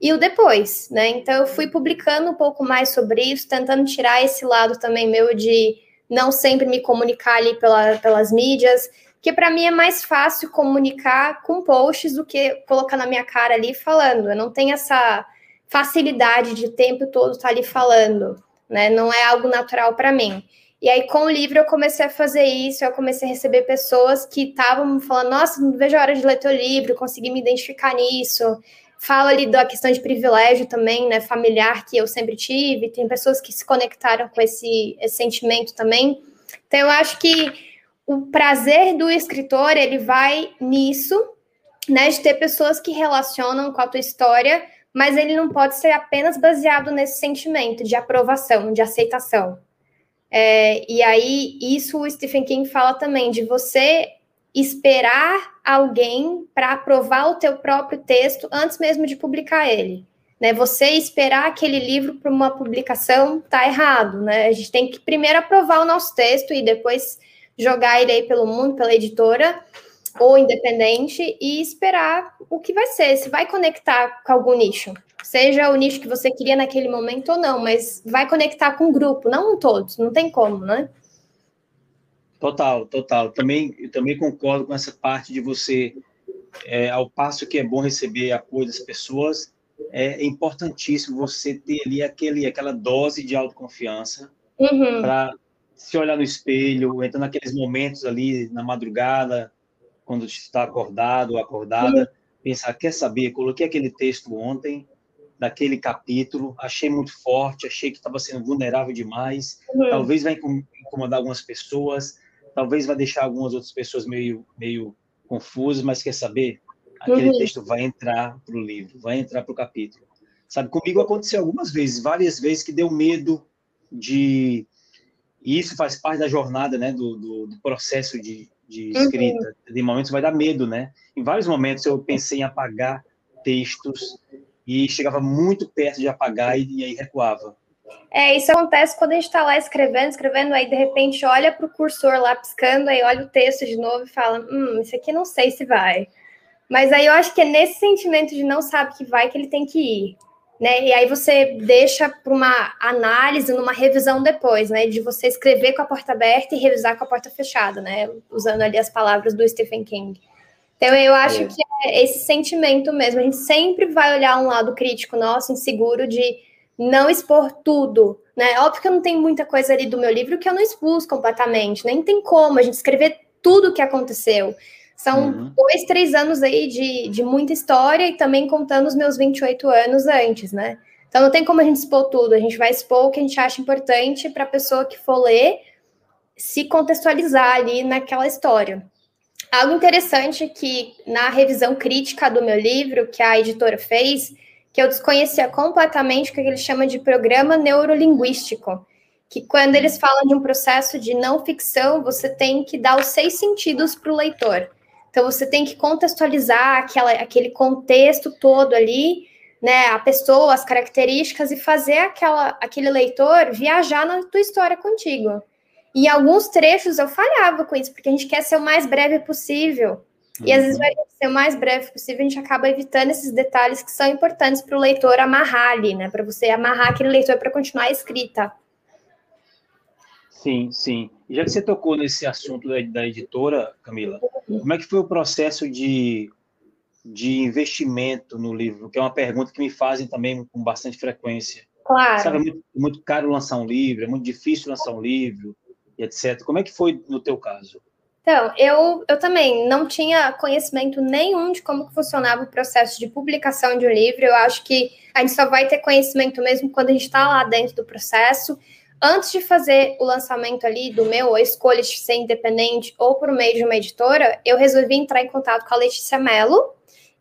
e o depois, né? Então eu fui publicando um pouco mais sobre isso, tentando tirar esse lado também meu de não sempre me comunicar ali pela, pelas mídias, que para mim é mais fácil comunicar com posts do que colocar na minha cara ali falando. Eu não tenho essa facilidade de tempo todo estar ali falando, né? Não é algo natural para mim. E aí, com o livro, eu comecei a fazer isso, eu comecei a receber pessoas que estavam falando, nossa, não vejo a hora de ler teu livro, consegui me identificar nisso. Fala ali da questão de privilégio também, né, familiar, que eu sempre tive. Tem pessoas que se conectaram com esse, esse sentimento também. Então, eu acho que o prazer do escritor, ele vai nisso, né, de ter pessoas que relacionam com a tua história, mas ele não pode ser apenas baseado nesse sentimento de aprovação, de aceitação. É, e aí, isso o Stephen King fala também, de você esperar alguém para aprovar o teu próprio texto antes mesmo de publicar ele. Né, você esperar aquele livro para uma publicação tá errado, né? A gente tem que primeiro aprovar o nosso texto e depois jogar ele aí pelo mundo, pela editora ou independente e esperar o que vai ser, se vai conectar com algum nicho seja o nicho que você queria naquele momento ou não, mas vai conectar com o grupo, não com todos, não tem como, né? Total, total. Também, eu também concordo com essa parte de você, é, ao passo que é bom receber apoio das pessoas, é importantíssimo você ter ali aquele, aquela dose de autoconfiança uhum. para se olhar no espelho, então naqueles momentos ali na madrugada, quando está acordado ou acordada, uhum. pensar, quer saber, coloquei aquele texto ontem, daquele capítulo, achei muito forte, achei que estava sendo vulnerável demais, uhum. talvez vai incomodar algumas pessoas, talvez vai deixar algumas outras pessoas meio, meio confusas, mas quer saber? Aquele uhum. texto vai entrar para o livro, vai entrar para o capítulo. Sabe, comigo aconteceu algumas vezes, várias vezes que deu medo de... E isso faz parte da jornada, né, do, do, do processo de, de uhum. escrita. Uhum. De momentos vai dar medo, né? Em vários momentos eu pensei em apagar textos e chegava muito perto de apagar e, e aí recuava. É, isso acontece quando a gente está lá escrevendo, escrevendo, aí de repente olha para o cursor lá piscando, aí olha o texto de novo e fala: Hum, isso aqui não sei se vai. Mas aí eu acho que é nesse sentimento de não sabe que vai que ele tem que ir. Né? E aí você deixa para uma análise, numa revisão depois, né? De você escrever com a porta aberta e revisar com a porta fechada, né? Usando ali as palavras do Stephen King. Então, eu acho é. que é esse sentimento mesmo. A gente sempre vai olhar um lado crítico nosso, inseguro, de não expor tudo, né? Óbvio que eu não tenho muita coisa ali do meu livro que eu não expus completamente, nem tem como a gente escrever tudo o que aconteceu. São uhum. dois, três anos aí de, de muita história e também contando os meus 28 anos antes, né? Então não tem como a gente expor tudo, a gente vai expor o que a gente acha importante para a pessoa que for ler se contextualizar ali naquela história. Algo interessante que na revisão crítica do meu livro, que a editora fez, que eu desconhecia completamente que ele chama de programa neurolinguístico, que quando eles falam de um processo de não ficção, você tem que dar os seis sentidos para o leitor. Então você tem que contextualizar aquela, aquele contexto todo ali, né, a pessoa, as características e fazer aquela, aquele leitor viajar na tua história contigo. E alguns trechos eu falhava com isso, porque a gente quer ser o mais breve possível. E às vezes, vai ser o mais breve possível, a gente acaba evitando esses detalhes que são importantes para o leitor amarrar ali, né? Para você amarrar aquele leitor para continuar a escrita. Sim, sim. E já que você tocou nesse assunto da, editora, Camila, como é que foi o processo de, de investimento no livro? Que é uma pergunta que me fazem também com bastante frequência. Claro. Sabe, é muito, muito caro lançar um livro, é muito difícil lançar um livro, etc. Como é que foi no teu caso? Então, eu, eu também não tinha conhecimento nenhum de como funcionava o processo de publicação de um livro. Eu acho que a gente só vai ter conhecimento mesmo quando a gente está lá dentro do processo antes de fazer o lançamento ali do meu, a escolha de ser independente ou por meio de uma editora, eu resolvi entrar em contato com a Letícia Mello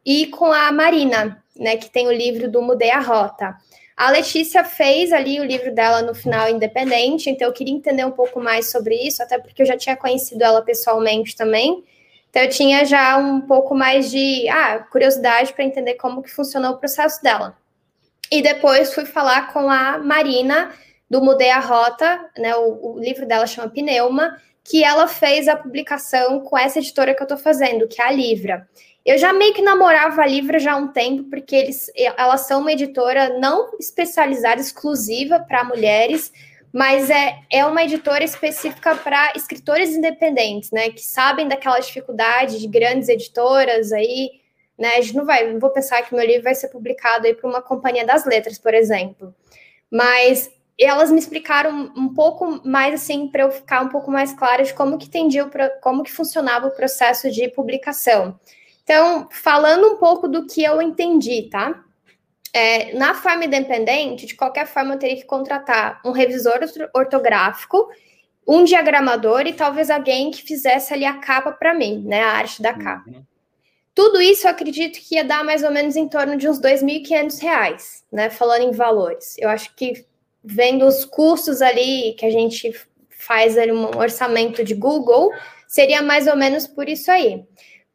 e com a Marina, né, que tem o livro do Mudei a Rota. A Letícia fez ali o livro dela no final independente, então eu queria entender um pouco mais sobre isso, até porque eu já tinha conhecido ela pessoalmente também. Então eu tinha já um pouco mais de ah, curiosidade para entender como que funcionou o processo dela. E depois fui falar com a Marina, do Mudei a Rota, né? O, o, livro dela chama Pneuma, que ela fez a publicação com essa editora que eu estou fazendo, que é a Livra. Eu já meio que namorava a Livra já há um tempo, porque eles, elas são uma editora não especializada, exclusiva para mulheres, mas é, é uma editora específica para escritores independentes, né? Que sabem daquela dificuldade de grandes editoras aí, né? A gente não vai, não vou pensar que meu livro vai ser publicado aí para uma companhia das letras, por exemplo. Mas elas me explicaram um pouco mais assim para eu ficar um pouco mais clara de como que entendia como que funcionava o processo de publicação. Então, falando um pouco do que eu entendi, tá? É, na forma independente, de qualquer forma, eu teria que contratar um revisor ortográfico, um diagramador e talvez alguém que fizesse ali a capa para mim, né? A arte da capa. Uhum. Tudo isso eu acredito que ia dar mais ou menos em torno de uns R$ 2.500, né? Falando em valores. Eu acho que vendo os custos ali que a gente faz ali um orçamento de Google, seria mais ou menos por isso aí.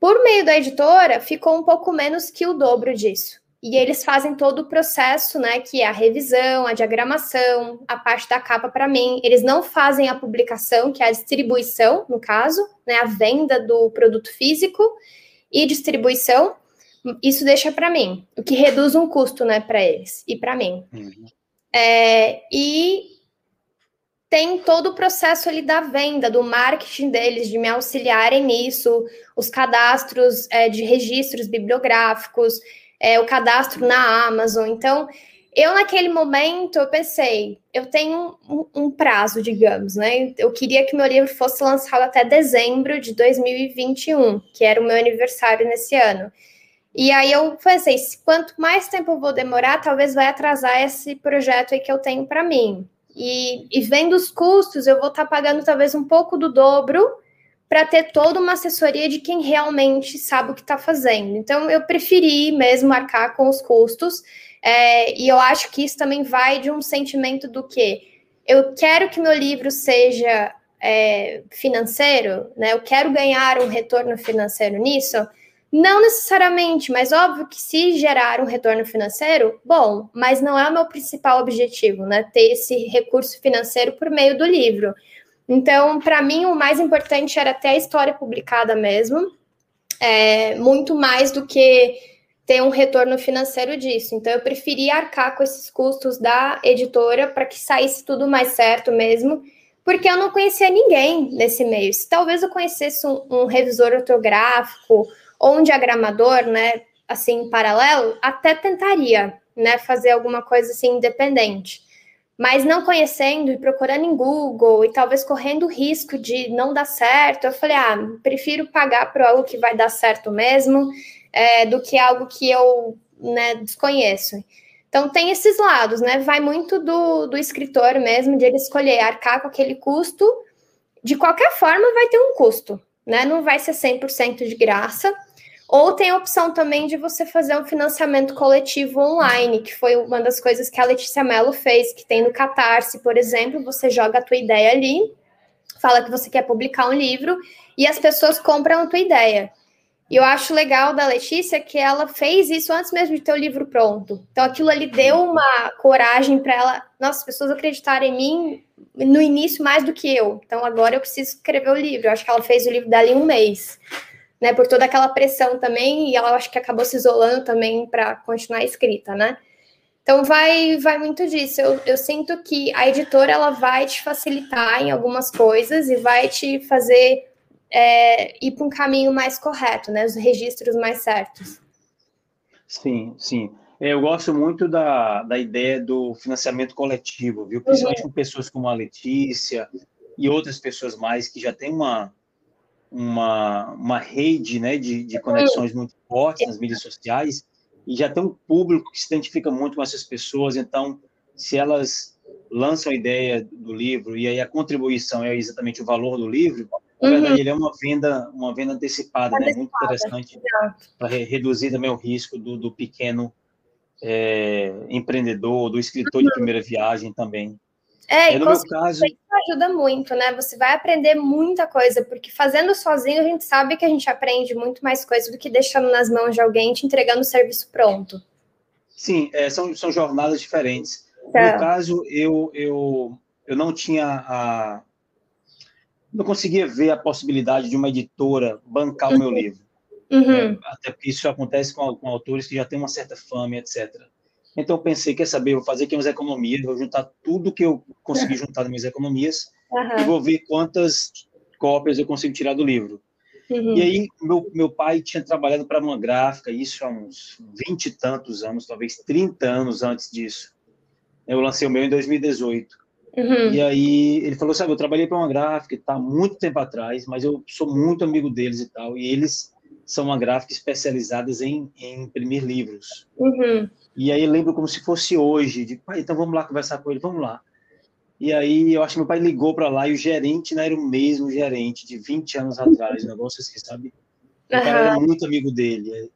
Por meio da editora, ficou um pouco menos que o dobro disso. E eles fazem todo o processo, né, que é a revisão, a diagramação, a parte da capa para mim. Eles não fazem a publicação, que é a distribuição, no caso, né, a venda do produto físico e distribuição. Isso deixa para mim, o que reduz um custo, né, para eles e para mim. Uhum. É, e tem todo o processo ali da venda, do marketing deles, de me auxiliarem nisso, os cadastros é, de registros bibliográficos, é, o cadastro na Amazon. Então, eu naquele momento eu pensei, eu tenho um, um, prazo, digamos, né? Eu queria que meu livro fosse lançado até dezembro de 2021, que era o meu aniversário nesse ano. E aí eu pensei, quanto mais tempo eu vou demorar, talvez vai atrasar esse projeto aí que eu tenho para mim. E, e vendo os custos, eu vou estar tá pagando talvez um pouco do dobro para ter toda uma assessoria de quem realmente sabe o que está fazendo. Então, eu preferi mesmo marcar com os custos, é, e eu acho que isso também vai de um sentimento do que eu quero que meu livro seja é, financeiro, né? Eu quero ganhar um retorno financeiro nisso. Não necessariamente, mas óbvio que se gerar um retorno financeiro, bom, mas não é o meu principal objetivo, né? Ter esse recurso financeiro por meio do livro. Então, para mim, o mais importante era ter a história publicada mesmo, é, muito mais do que ter um retorno financeiro disso. Então, eu preferi arcar com esses custos da editora para que saísse tudo mais certo mesmo, porque eu não conhecia ninguém nesse meio. Se talvez eu conhecesse um, um revisor ortográfico ou um diagramador, né, assim, paralelo, até tentaria, né, fazer alguma coisa assim independente. Mas não conhecendo e procurando em Google e talvez correndo o risco de não dar certo, eu falei, ah, prefiro pagar por algo que vai dar certo mesmo, é, do que algo que eu né, desconheço. Então tem esses lados, né? Vai muito do, do escritor mesmo, de ele escolher arcar com aquele custo. De qualquer forma, vai ter um custo, né? Não vai ser 100% de graça. Ou tem a opção também de você fazer um financiamento coletivo online, que foi uma das coisas que a Letícia Mello fez, que tem no Catarse, por exemplo, você joga a tua ideia ali, fala que você quer publicar um livro e as pessoas compram a tua ideia. E eu acho legal da Letícia que ela fez isso antes mesmo de ter o livro pronto. Então aquilo ali deu uma coragem para ela, nossa, as pessoas acreditarem em mim no início mais do que eu. Então agora eu preciso escrever o livro. Eu acho que ela fez o livro dali um mês. Né? Por toda aquela pressão também, e ela acho que acabou se isolando também para continuar escrita, né? Então vai, vai muito disso. Eu, eu sinto que a editora ela vai te facilitar em algumas coisas e vai te fazer é, ir para um caminho mais correto, né? Os registros mais certos. Sim, sim. É, eu gosto muito da, da ideia do financiamento coletivo, viu? Principalmente uhum. com pessoas como a Letícia e outras pessoas mais que já têm uma, uma, uma rede né, de, de conexões muito fortes nas mídias sociais e já tem um público que se identifica muito com essas pessoas, então, se elas lançam a ideia do livro e aí a contribuição é exatamente o valor do livro, na uhum. verdade ele é uma venda, uma venda antecipada, antecipada. Né? muito interessante para reduzir também o risco do, do pequeno é, empreendedor, do escritor uhum. de primeira viagem também. É, e no meu caso ajuda muito, né? Você vai aprender muita coisa, porque fazendo sozinho a gente sabe que a gente aprende muito mais coisa do que deixando nas mãos de alguém te entregando o serviço pronto. Sim, é, são, são jornadas diferentes. Tá. No caso, eu, eu, eu não tinha a. Não conseguia ver a possibilidade de uma editora bancar uhum. o meu uhum. livro. Uhum. É, até porque isso acontece com, com autores que já têm uma certa fama, etc. Então eu pensei, quer saber, vou fazer aqui umas economias, vou juntar tudo que eu consegui <laughs> juntar nas minhas economias uhum. e vou ver quantas cópias eu consigo tirar do livro. Uhum. E aí, meu, meu pai tinha trabalhado para uma gráfica, isso há uns 20 e tantos anos, talvez 30 anos antes disso. Eu lancei o meu em 2018. Uhum. E aí, ele falou, sabe, eu trabalhei para uma gráfica, tá muito tempo atrás, mas eu sou muito amigo deles e tal, e eles são uma gráfica especializada em, em imprimir livros. Uhum. E aí eu lembro como se fosse hoje, de pai, então vamos lá conversar com ele, vamos lá. E aí eu acho que meu pai ligou para lá e o gerente não era o mesmo gerente de 20 anos atrás, negócio assim, sabe? O cara era muito amigo dele.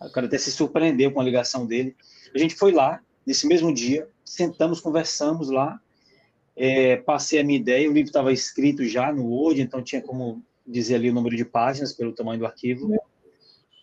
O cara até se surpreendeu com a ligação dele. A gente foi lá, nesse mesmo dia, sentamos, conversamos lá, é, passei a minha ideia, o livro estava escrito já no Word, então tinha como dizer ali o número de páginas pelo tamanho do arquivo.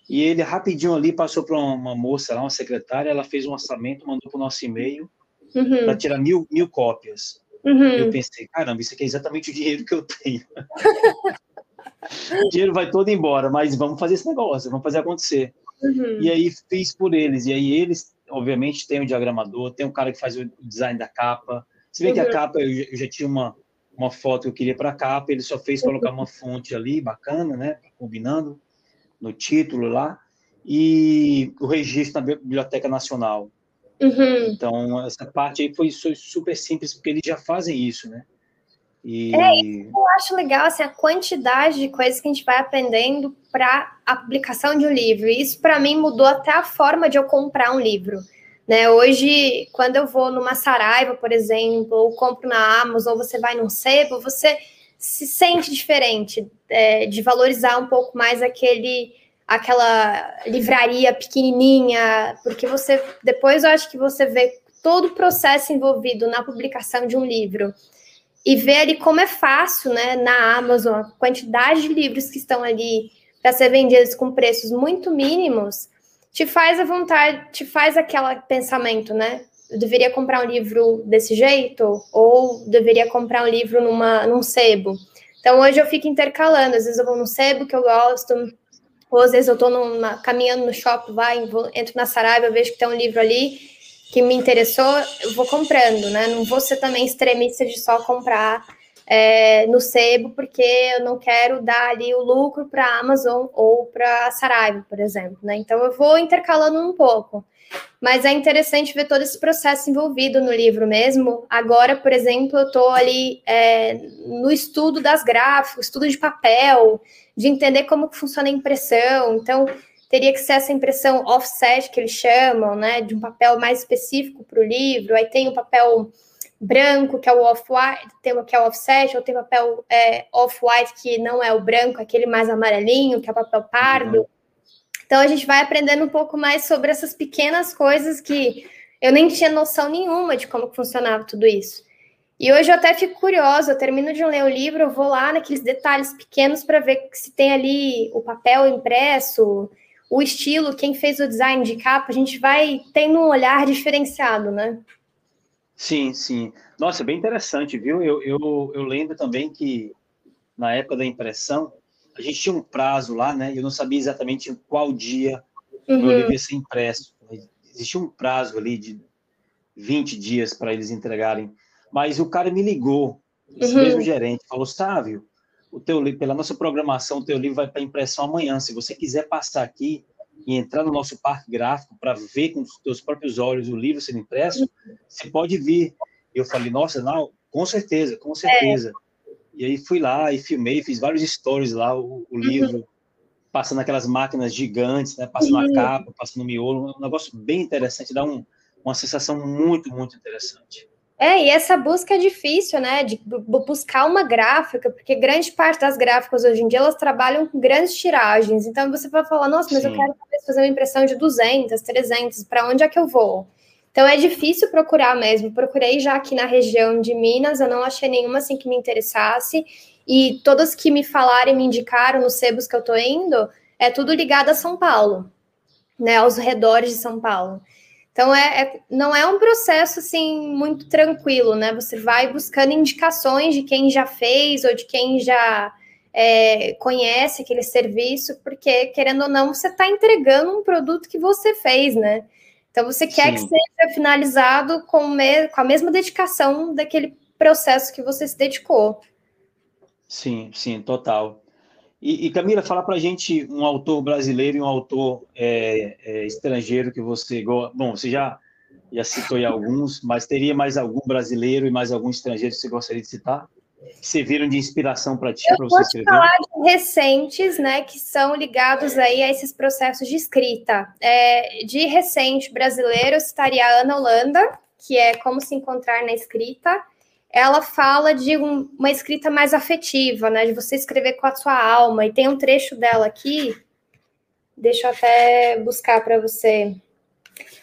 E ele rapidinho ali passou para uma moça lá, uma secretária, ela fez um orçamento, mandou para o nosso e-mail uhum. para tirar mil, mil cópias. Uhum. Eu pensei, caramba, isso aqui é exatamente o dinheiro que eu tenho. <laughs> o dinheiro vai todo embora, mas vamos fazer esse negócio, vamos fazer acontecer. Uhum. E aí fiz por eles. E aí eles, obviamente, tem o diagramador, tem um cara que faz o design da capa. Se bem que a uhum. capa, eu, eu já tinha uma, uma foto que eu queria para a capa, ele só fez colocar uma fonte ali, bacana, né? Combinando no título lá, e o registro na Biblioteca Nacional. Uhum. Então, essa parte aí foi super simples, porque eles já fazem isso, né? E... É, eu acho legal assim, a quantidade de coisas que a gente vai aprendendo para a publicação de um livro. Isso, para mim, mudou até a forma de eu comprar um livro. Né? Hoje, quando eu vou numa Saraiva, por exemplo, ou compro na Amazon, ou você vai num sebo, você se sente diferente, é, de valorizar um pouco mais aquele aquela livraria pequenininha, porque você depois eu acho que você vê todo o processo envolvido na publicação de um livro e vê ali como é fácil, né, na Amazon, a quantidade de livros que estão ali para ser vendidos com preços muito mínimos, te faz a vontade, te faz aquele pensamento, né? Eu deveria comprar um livro desse jeito ou deveria comprar um livro numa, num sebo. Então hoje eu fico intercalando, às vezes eu vou num sebo que eu gosto, ou às vezes eu estou caminhando no shopping, vai, vou, entro na Saraiva, vejo que tem um livro ali que me interessou, eu vou comprando, né? Não vou ser também extremista de só comprar é, no sebo, porque eu não quero dar ali o lucro para a Amazon ou para a Saraiva, por exemplo, né? Então eu vou intercalando um pouco. Mas é interessante ver todo esse processo envolvido no livro mesmo. Agora, por exemplo, eu estou ali é, no estudo das gráficas, estudo de papel, de entender como funciona a impressão. Então, teria que ser essa impressão offset que eles chamam, né? De um papel mais específico para o livro. Aí tem o papel branco, que é o off-white, tem o que é o offset, ou tem papel é, off-white, que não é o branco, aquele mais amarelinho, que é o papel pardo. Uhum. Então a gente vai aprendendo um pouco mais sobre essas pequenas coisas que eu nem tinha noção nenhuma de como funcionava tudo isso. E hoje eu até fico curiosa, eu termino de ler o livro, eu vou lá naqueles detalhes pequenos para ver se tem ali o papel impresso, o estilo, quem fez o design de capa, a gente vai tendo um olhar diferenciado, né? Sim, sim. Nossa, bem interessante, viu? Eu, eu, eu lembro também que na época da impressão, a gente tinha um prazo lá, né? Eu não sabia exatamente qual dia uhum. o meu livro ia ser impresso. Existia um prazo ali de 20 dias para eles entregarem. Mas o cara me ligou, esse uhum. mesmo gerente, falou: Sávio, o teu livro, pela nossa programação, o teu livro vai para impressão amanhã. Se você quiser passar aqui e entrar no nosso parque gráfico para ver com os teus próprios olhos o livro sendo impresso, você pode vir. Eu falei, nossa, não, com certeza, com certeza. É. E aí fui lá e filmei, fiz vários stories lá, o, o uhum. livro, passando aquelas máquinas gigantes, né, passando uhum. a capa, passando o miolo, um negócio bem interessante, dá um, uma sensação muito, muito interessante. É, e essa busca é difícil, né? De buscar uma gráfica, porque grande parte das gráficas hoje em dia elas trabalham com grandes tiragens. Então você vai falar, nossa, mas Sim. eu quero fazer uma impressão de 200, 300, para onde é que eu vou? Então é difícil procurar mesmo. Procurei já aqui na região de Minas, eu não achei nenhuma assim que me interessasse. E todas que me falaram e me indicaram nos sebos que eu tô indo, é tudo ligado a São Paulo, né? Aos redores de São Paulo. Então, é, é, não é um processo assim muito tranquilo, né? Você vai buscando indicações de quem já fez ou de quem já é, conhece aquele serviço, porque, querendo ou não, você está entregando um produto que você fez, né? Então, você quer Sim. que seja finalizado com, me, com a mesma dedicação daquele processo que você se dedicou. Sim, sim, total. E, e Camila, fala para a gente um autor brasileiro e um autor é, é, estrangeiro que você gosta. Bom, você já, já citou aí alguns, mas teria mais algum brasileiro e mais algum estrangeiro que você gostaria de citar? Que serviram de inspiração para ti, para você escrever? falar de recentes, né, que são ligados aí a esses processos de escrita. É, de recente brasileiro, eu citaria a Ana Holanda, que é Como Se Encontrar na Escrita, ela fala de um, uma escrita mais afetiva, né? De você escrever com a sua alma. E tem um trecho dela aqui, deixa eu até buscar para você.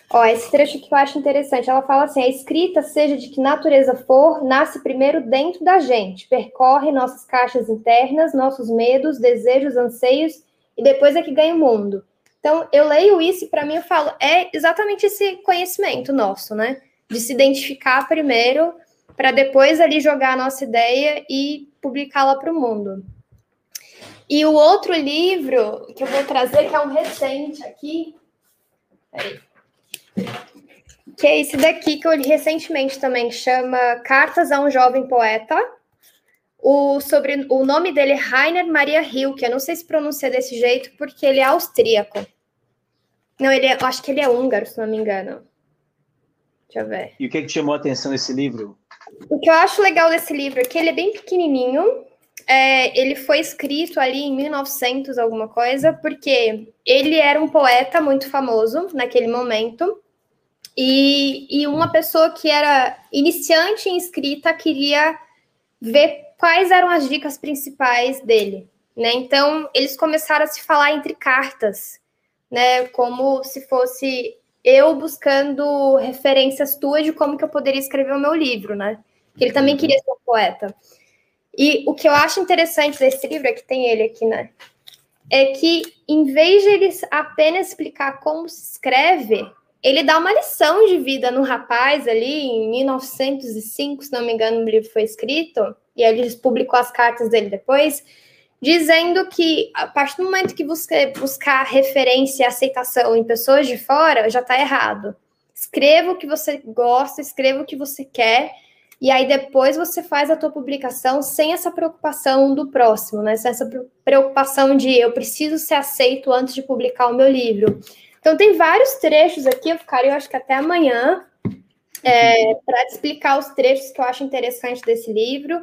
Ó, esse trecho que eu acho interessante. Ela fala assim: a escrita, seja de que natureza for, nasce primeiro dentro da gente, percorre nossas caixas internas, nossos medos, desejos, anseios, e depois é que ganha o mundo. Então, eu leio isso e para mim eu falo, é exatamente esse conhecimento nosso, né? De se identificar primeiro para depois ali jogar a nossa ideia e publicá-la para o mundo. E o outro livro que eu vou trazer, que é um recente aqui, que é esse daqui que eu li recentemente também, chama Cartas a um Jovem Poeta. O, sobre, o nome dele é Rainer Maria Hilke, eu não sei se pronuncia desse jeito, porque ele é austríaco. Não, ele é, eu acho que ele é húngaro, se não me engano. Deixa eu ver. E o que, é que chamou a atenção nesse livro? O que eu acho legal desse livro é que ele é bem pequenininho. É, ele foi escrito ali em 1900 alguma coisa, porque ele era um poeta muito famoso naquele momento. E, e uma pessoa que era iniciante em escrita queria ver quais eram as dicas principais dele. Né? Então, eles começaram a se falar entre cartas, né? Como se fosse eu buscando referências tuas de como que eu poderia escrever o meu livro, né? Que ele também queria ser um poeta. E o que eu acho interessante desse livro, é que tem ele aqui, né? É que, em vez de ele apenas explicar como se escreve, ele dá uma lição de vida no rapaz ali, em 1905, se não me engano, o livro foi escrito, e ele publicou as cartas dele depois dizendo que a partir do momento que você buscar referência e aceitação em pessoas de fora, já está errado. Escreva o que você gosta, escreva o que você quer, e aí depois você faz a tua publicação sem essa preocupação do próximo, né? Sem essa preocupação de eu preciso ser aceito antes de publicar o meu livro. Então tem vários trechos aqui, eu ficaria, eu acho que até amanhã, é, para explicar os trechos que eu acho interessante desse livro.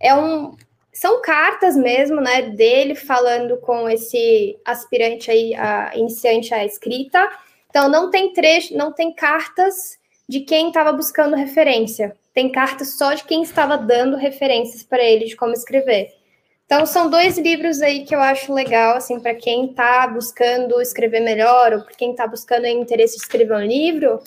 É um, são cartas mesmo, né, dele falando com esse aspirante aí, a, iniciante à escrita. Então não tem trecho, não tem cartas de quem estava buscando referência. Tem cartas só de quem estava dando referências para ele de como escrever. Então são dois livros aí que eu acho legal assim para quem está buscando escrever melhor ou para quem está buscando interesse de escrever um livro.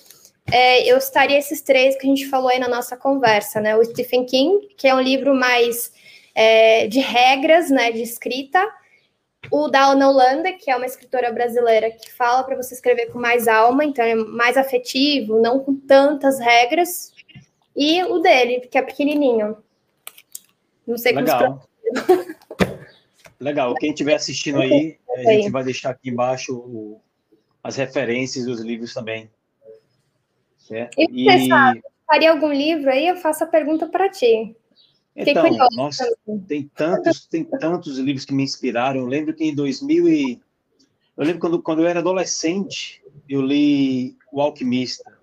É, eu estaria esses três que a gente falou aí na nossa conversa, né? O Stephen King, que é um livro mais é, de regras né, de escrita. O da Ana Holanda, que é uma escritora brasileira que fala para você escrever com mais alma, então é mais afetivo, não com tantas regras. E o dele, que é pequenininho. Não sei Legal. como Legal. Quem estiver assistindo aí, a gente vai deixar aqui embaixo o, as referências dos livros também. Certo? E você e... sabe, faria algum livro aí? Eu faço a pergunta para ti. Então, nossa, tem tantos, tem tantos livros que me inspiraram. Eu lembro que em 2000 e... Eu lembro quando, quando eu era adolescente, eu li O Alquimista.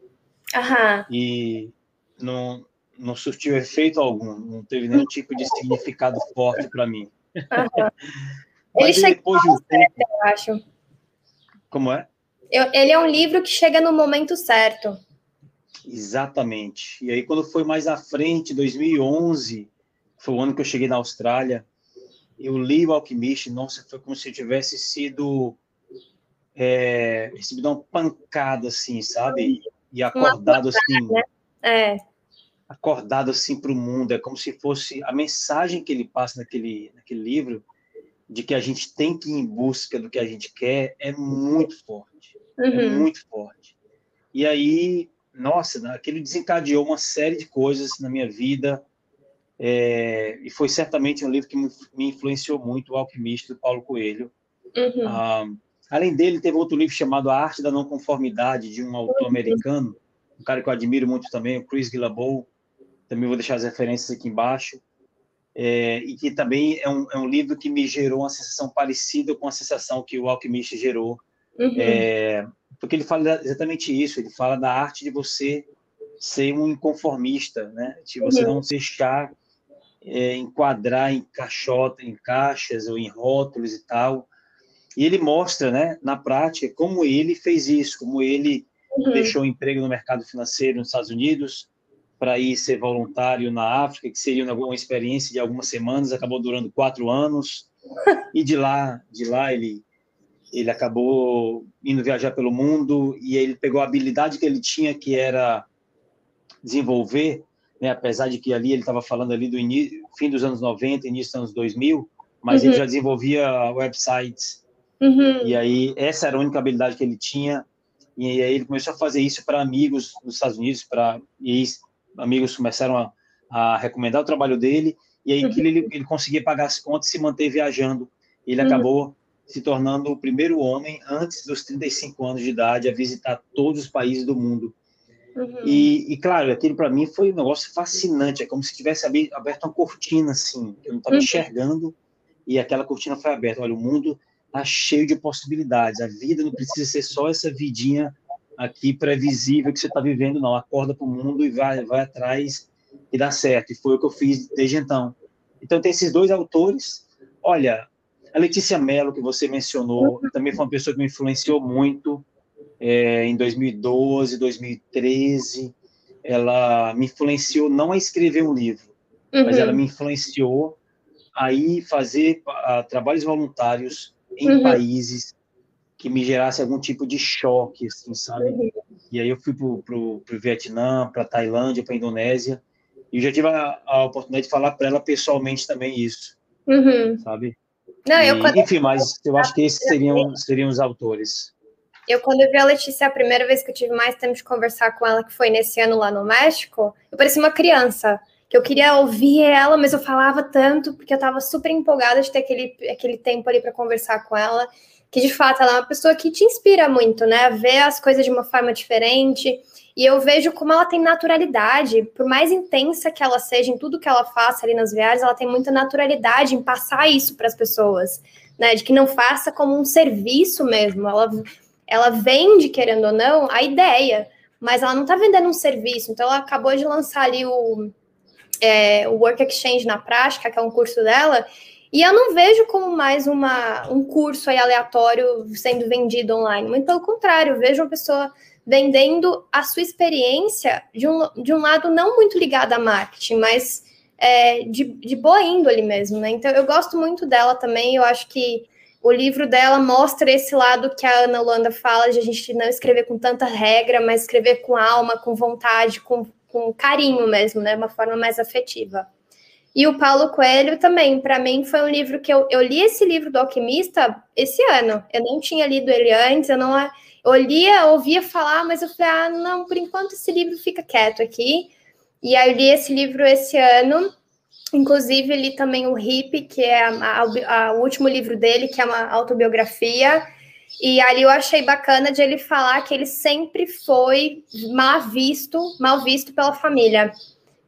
Aham. E não, não surtiu efeito algum, não teve nenhum tipo de significado forte para mim. Uhum. Ele chega depois de um tempo, eu acho. Como é? Eu, ele é um livro que chega no momento certo. Exatamente. E aí, quando foi mais à frente, 2011, foi o ano que eu cheguei na Austrália, eu li o Alquimista, nossa, foi como se eu tivesse sido é, recebido uma pancada, assim, sabe? E acordado, assim... Né? É acordado assim para o mundo. É como se fosse a mensagem que ele passa naquele, naquele livro de que a gente tem que ir em busca do que a gente quer é muito forte. É uhum. É muito forte. E aí, nossa, aquele desencadeou uma série de coisas na minha vida. É, e foi certamente um livro que me influenciou muito, O Alquimista, do Paulo Coelho. Uhum. Ah, além dele, teve outro livro chamado A Arte da Não Conformidade, de um autor uhum. americano, um cara que eu admiro muito também, o Chris Guillebeau também vou deixar as referências aqui embaixo, é, e que também é um, é um, livro que me gerou uma sensação parecida com a sensação que o Alquimista gerou, uhum. é, porque ele fala exatamente isso, ele fala da arte de você ser um inconformista, né? de você uhum. não se deixar é, enquadrar em caixota, em caixas ou em rótulos e tal, e ele mostra, né, na prática, como ele fez isso, como ele uhum. deixou o emprego no mercado financeiro nos Estados Unidos, para ir ser voluntário na África, que seria uma experiência de algumas semanas, acabou durando quatro anos. <laughs> E de lá, de lá ele ele acabou indo viajar pelo mundo e ele pegou a habilidade que ele tinha, que era desenvolver, né, apesar de que ali ele estava falando ali do início, fim dos anos 90, início dos anos 2000, mas uhum. ele já desenvolvia websites. Uhum. E aí essa era a única habilidade que ele tinha. E aí ele começou a fazer isso para amigos nos Estados Unidos, para e amigos começaram a, a recomendar o trabalho dele, e aí uhum. que ele, ele conseguia pagar as contas e se manter viajando. Ele uhum. acabou se tornando o primeiro homem, antes dos 35 anos de idade, a visitar todos os países do mundo. Uhum. E, e, claro, aquilo para mim foi um negócio fascinante. É como se tivesse aberto uma cortina, assim, eu não estava uhum. enxergando, e aquela cortina foi aberta. Olha, o mundo está cheio de possibilidades. A vida não precisa ser só essa vidinha aqui previsível que você está vivendo, não. Acorda para o mundo e vai, vai atrás e dá certo. E foi o que eu fiz desde então. Então, tem esses dois autores. Olha, a Letícia Mello, que você mencionou, também foi uma pessoa que me influenciou muito é, em 2012, 2013. Ela me influenciou não a escrever um livro, uhum. mas ela me influenciou a ir fazer a, trabalhos voluntários em uhum. países que me gerasse algum tipo de choque, assim, sabe? E aí eu fui pro, pro, pro Vietnã, para Tailândia, para Indonésia, e já tive a, a oportunidade de falar para ela pessoalmente também isso, uhum. sabe? Não, eu. Enfim, mas eu acho que esses seriam, seriam os autores. Eu, quando eu vi a Letícia, a primeira vez que eu tive mais tempo de conversar com ela, que foi nesse ano lá no México, eu parecia uma criança, que eu queria ouvir ela, mas eu falava tanto, porque eu estava super empolgada de ter aquele, aquele tempo ali para conversar com ela que de fato ela é uma pessoa que te inspira muito, né? Ver as coisas de uma forma diferente. E eu vejo como ela tem naturalidade, por mais intensa que ela seja em tudo que ela faça ali nas viagens, ela tem muita naturalidade em passar isso para as pessoas, né? De que não faça como um serviço mesmo. Ela, ela vende, querendo ou não, a ideia, mas ela não está vendendo um serviço. Então, ela acabou de lançar ali o, é, o Work Exchange na prática, que é um curso dela, e eu não vejo como mais uma, um curso aí aleatório sendo vendido online. Muito pelo contrário, vejo uma pessoa vendendo a sua experiência de um, de um lado não muito ligado a marketing, mas é, de, de boa índole mesmo, né? Então eu gosto muito dela também. Eu acho que o livro dela mostra esse lado que a Ana Holanda fala de a gente não escrever com tanta regra, mas escrever com alma, com vontade, com, com carinho mesmo, né? Uma forma mais afetiva. E o Paulo Coelho também, para mim, foi um livro que eu, eu li esse livro do Alquimista esse ano. Eu não tinha lido ele antes, eu não eu lia, ouvia falar, mas eu falei, ah, não, por enquanto esse livro fica quieto aqui. E aí eu li esse livro esse ano. Inclusive, li também o Hip, que é a, a, a, o último livro dele, que é uma autobiografia. E ali eu achei bacana de ele falar que ele sempre foi mal visto, mal visto pela família.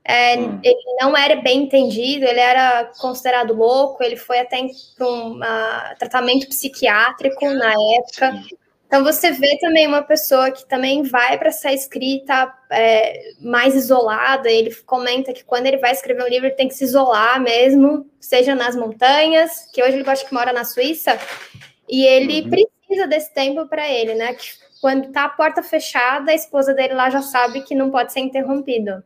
É, hum. Ele não era bem entendido, ele era considerado louco, ele foi até para um tratamento psiquiátrico na época. Então você vê também uma pessoa que também vai para essa escrita é, mais isolada. Ele comenta que quando ele vai escrever um livro, ele tem que se isolar mesmo, seja nas montanhas, que hoje ele acho que mora na Suíça, e ele uhum. precisa desse tempo para ele, né? Que quando tá a porta fechada, a esposa dele lá já sabe que não pode ser interrompido.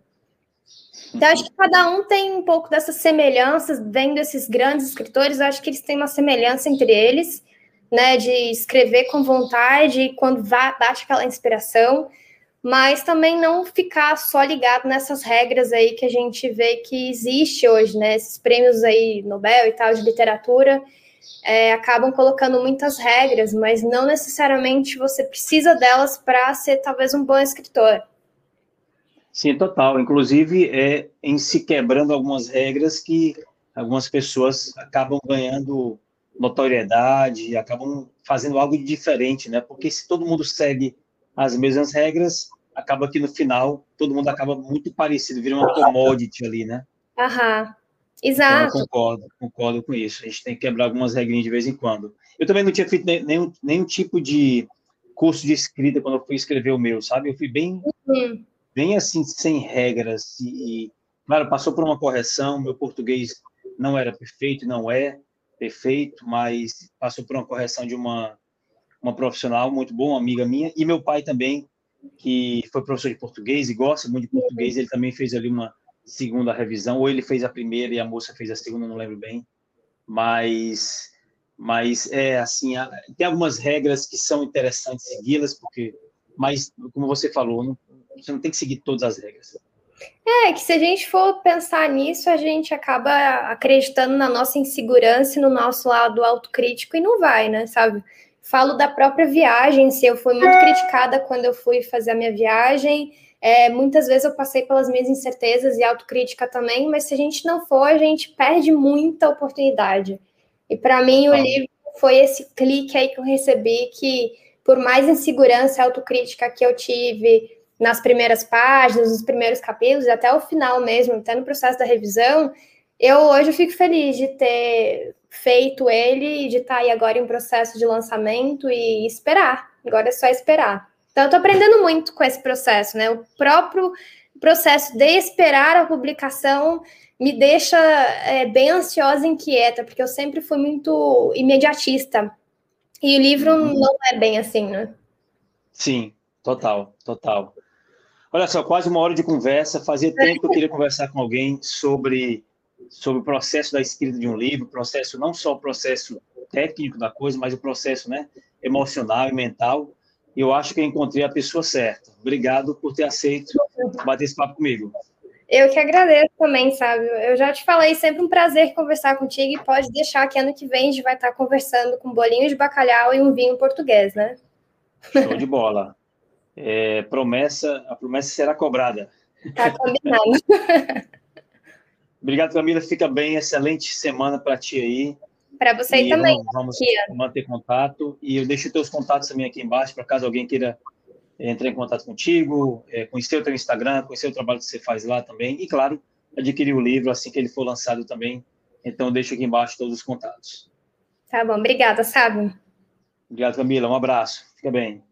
Então, acho que cada um tem um pouco dessas semelhanças, vendo esses grandes escritores, acho que eles têm uma semelhança entre eles, né, de escrever com vontade quando bate aquela inspiração, mas também não ficar só ligado nessas regras aí que a gente vê que existe hoje, né, esses prêmios aí Nobel e tal de literatura, é, acabam colocando muitas regras, mas não necessariamente você precisa delas para ser talvez um bom escritor. Sim, total. Inclusive, é em se quebrando algumas regras que algumas pessoas acabam ganhando notoriedade, acabam fazendo algo diferente, né? Porque se todo mundo segue as mesmas regras, acaba que no final todo mundo acaba muito parecido, vira uma commodity ali, né? Aham. Exato. Então, concordo, concordo com isso. A gente tem que quebrar algumas regrinhas de vez em quando. Eu também não tinha feito nenhum, nenhum tipo de curso de escrita quando eu fui escrever o meu, sabe? Eu fui bem uhum bem assim, sem regras. E, claro, passou por uma correção. Meu português não era perfeito, não é perfeito, mas passou por uma correção de uma, uma profissional muito boa, uma amiga minha. E meu pai também, que foi professor de português e gosta muito de português, ele também fez ali uma segunda revisão, ou ele fez a primeira e a moça fez a segunda, não lembro bem. Mas, mas é assim, tem algumas regras que são interessantes segui-las, porque, mas, como você falou, não, você não tem que seguir todas as regras. É, que se a gente for pensar nisso, a gente acaba acreditando na nossa insegurança e no nosso lado autocrítico e não vai, né, sabe? Falo da própria viagem, se eu fui muito criticada quando eu fui fazer a minha viagem, é, muitas vezes eu passei pelas minhas incertezas e autocrítica também, mas se a gente não for, a gente perde muita oportunidade. E para mim, o ah. livro foi esse clique aí que eu recebi, que por mais insegurança e autocrítica que eu tive, nas primeiras páginas, nos primeiros capítulos, até o final mesmo, até no processo da revisão, eu hoje fico feliz de ter feito ele e de estar aí agora em processo de lançamento e esperar. Agora é só esperar. Então, eu estou aprendendo muito com esse processo, né? O próprio processo de esperar a publicação me deixa é, bem ansiosa e inquieta, porque eu sempre fui muito imediatista. E o livro uhum. não é bem assim, né? Sim, total, total. Olha só, quase uma hora de conversa. Fazia tempo que eu queria conversar com alguém sobre, sobre o processo da escrita de um livro, processo não só o processo técnico da coisa, mas o processo né, emocional e mental. E eu acho que eu encontrei a pessoa certa. Obrigado por ter aceito bater esse papo comigo. Eu que agradeço também, sabe? Eu já te falei, sempre um prazer conversar contigo e pode deixar que ano que vem a gente vai estar conversando com bolinho de bacalhau e um vinho português, né? Show de bola <laughs> é, promessa, a promessa será cobrada. Tá combinado. <laughs> Obrigado, Camila. Fica bem. Excelente semana para ti aí. Para você e também. Vamos, vamos manter contato. E eu deixo teus contatos também aqui embaixo, para caso alguém queira entrar em contato contigo, é, conhecer o teu Instagram, conhecer o trabalho que você faz lá também. E, claro, adquirir o livro assim que ele for lançado também. Então, deixo aqui embaixo todos os contatos. Tá bom. Obrigada, Sábio. Obrigado, Camila. Um abraço. Fica bem.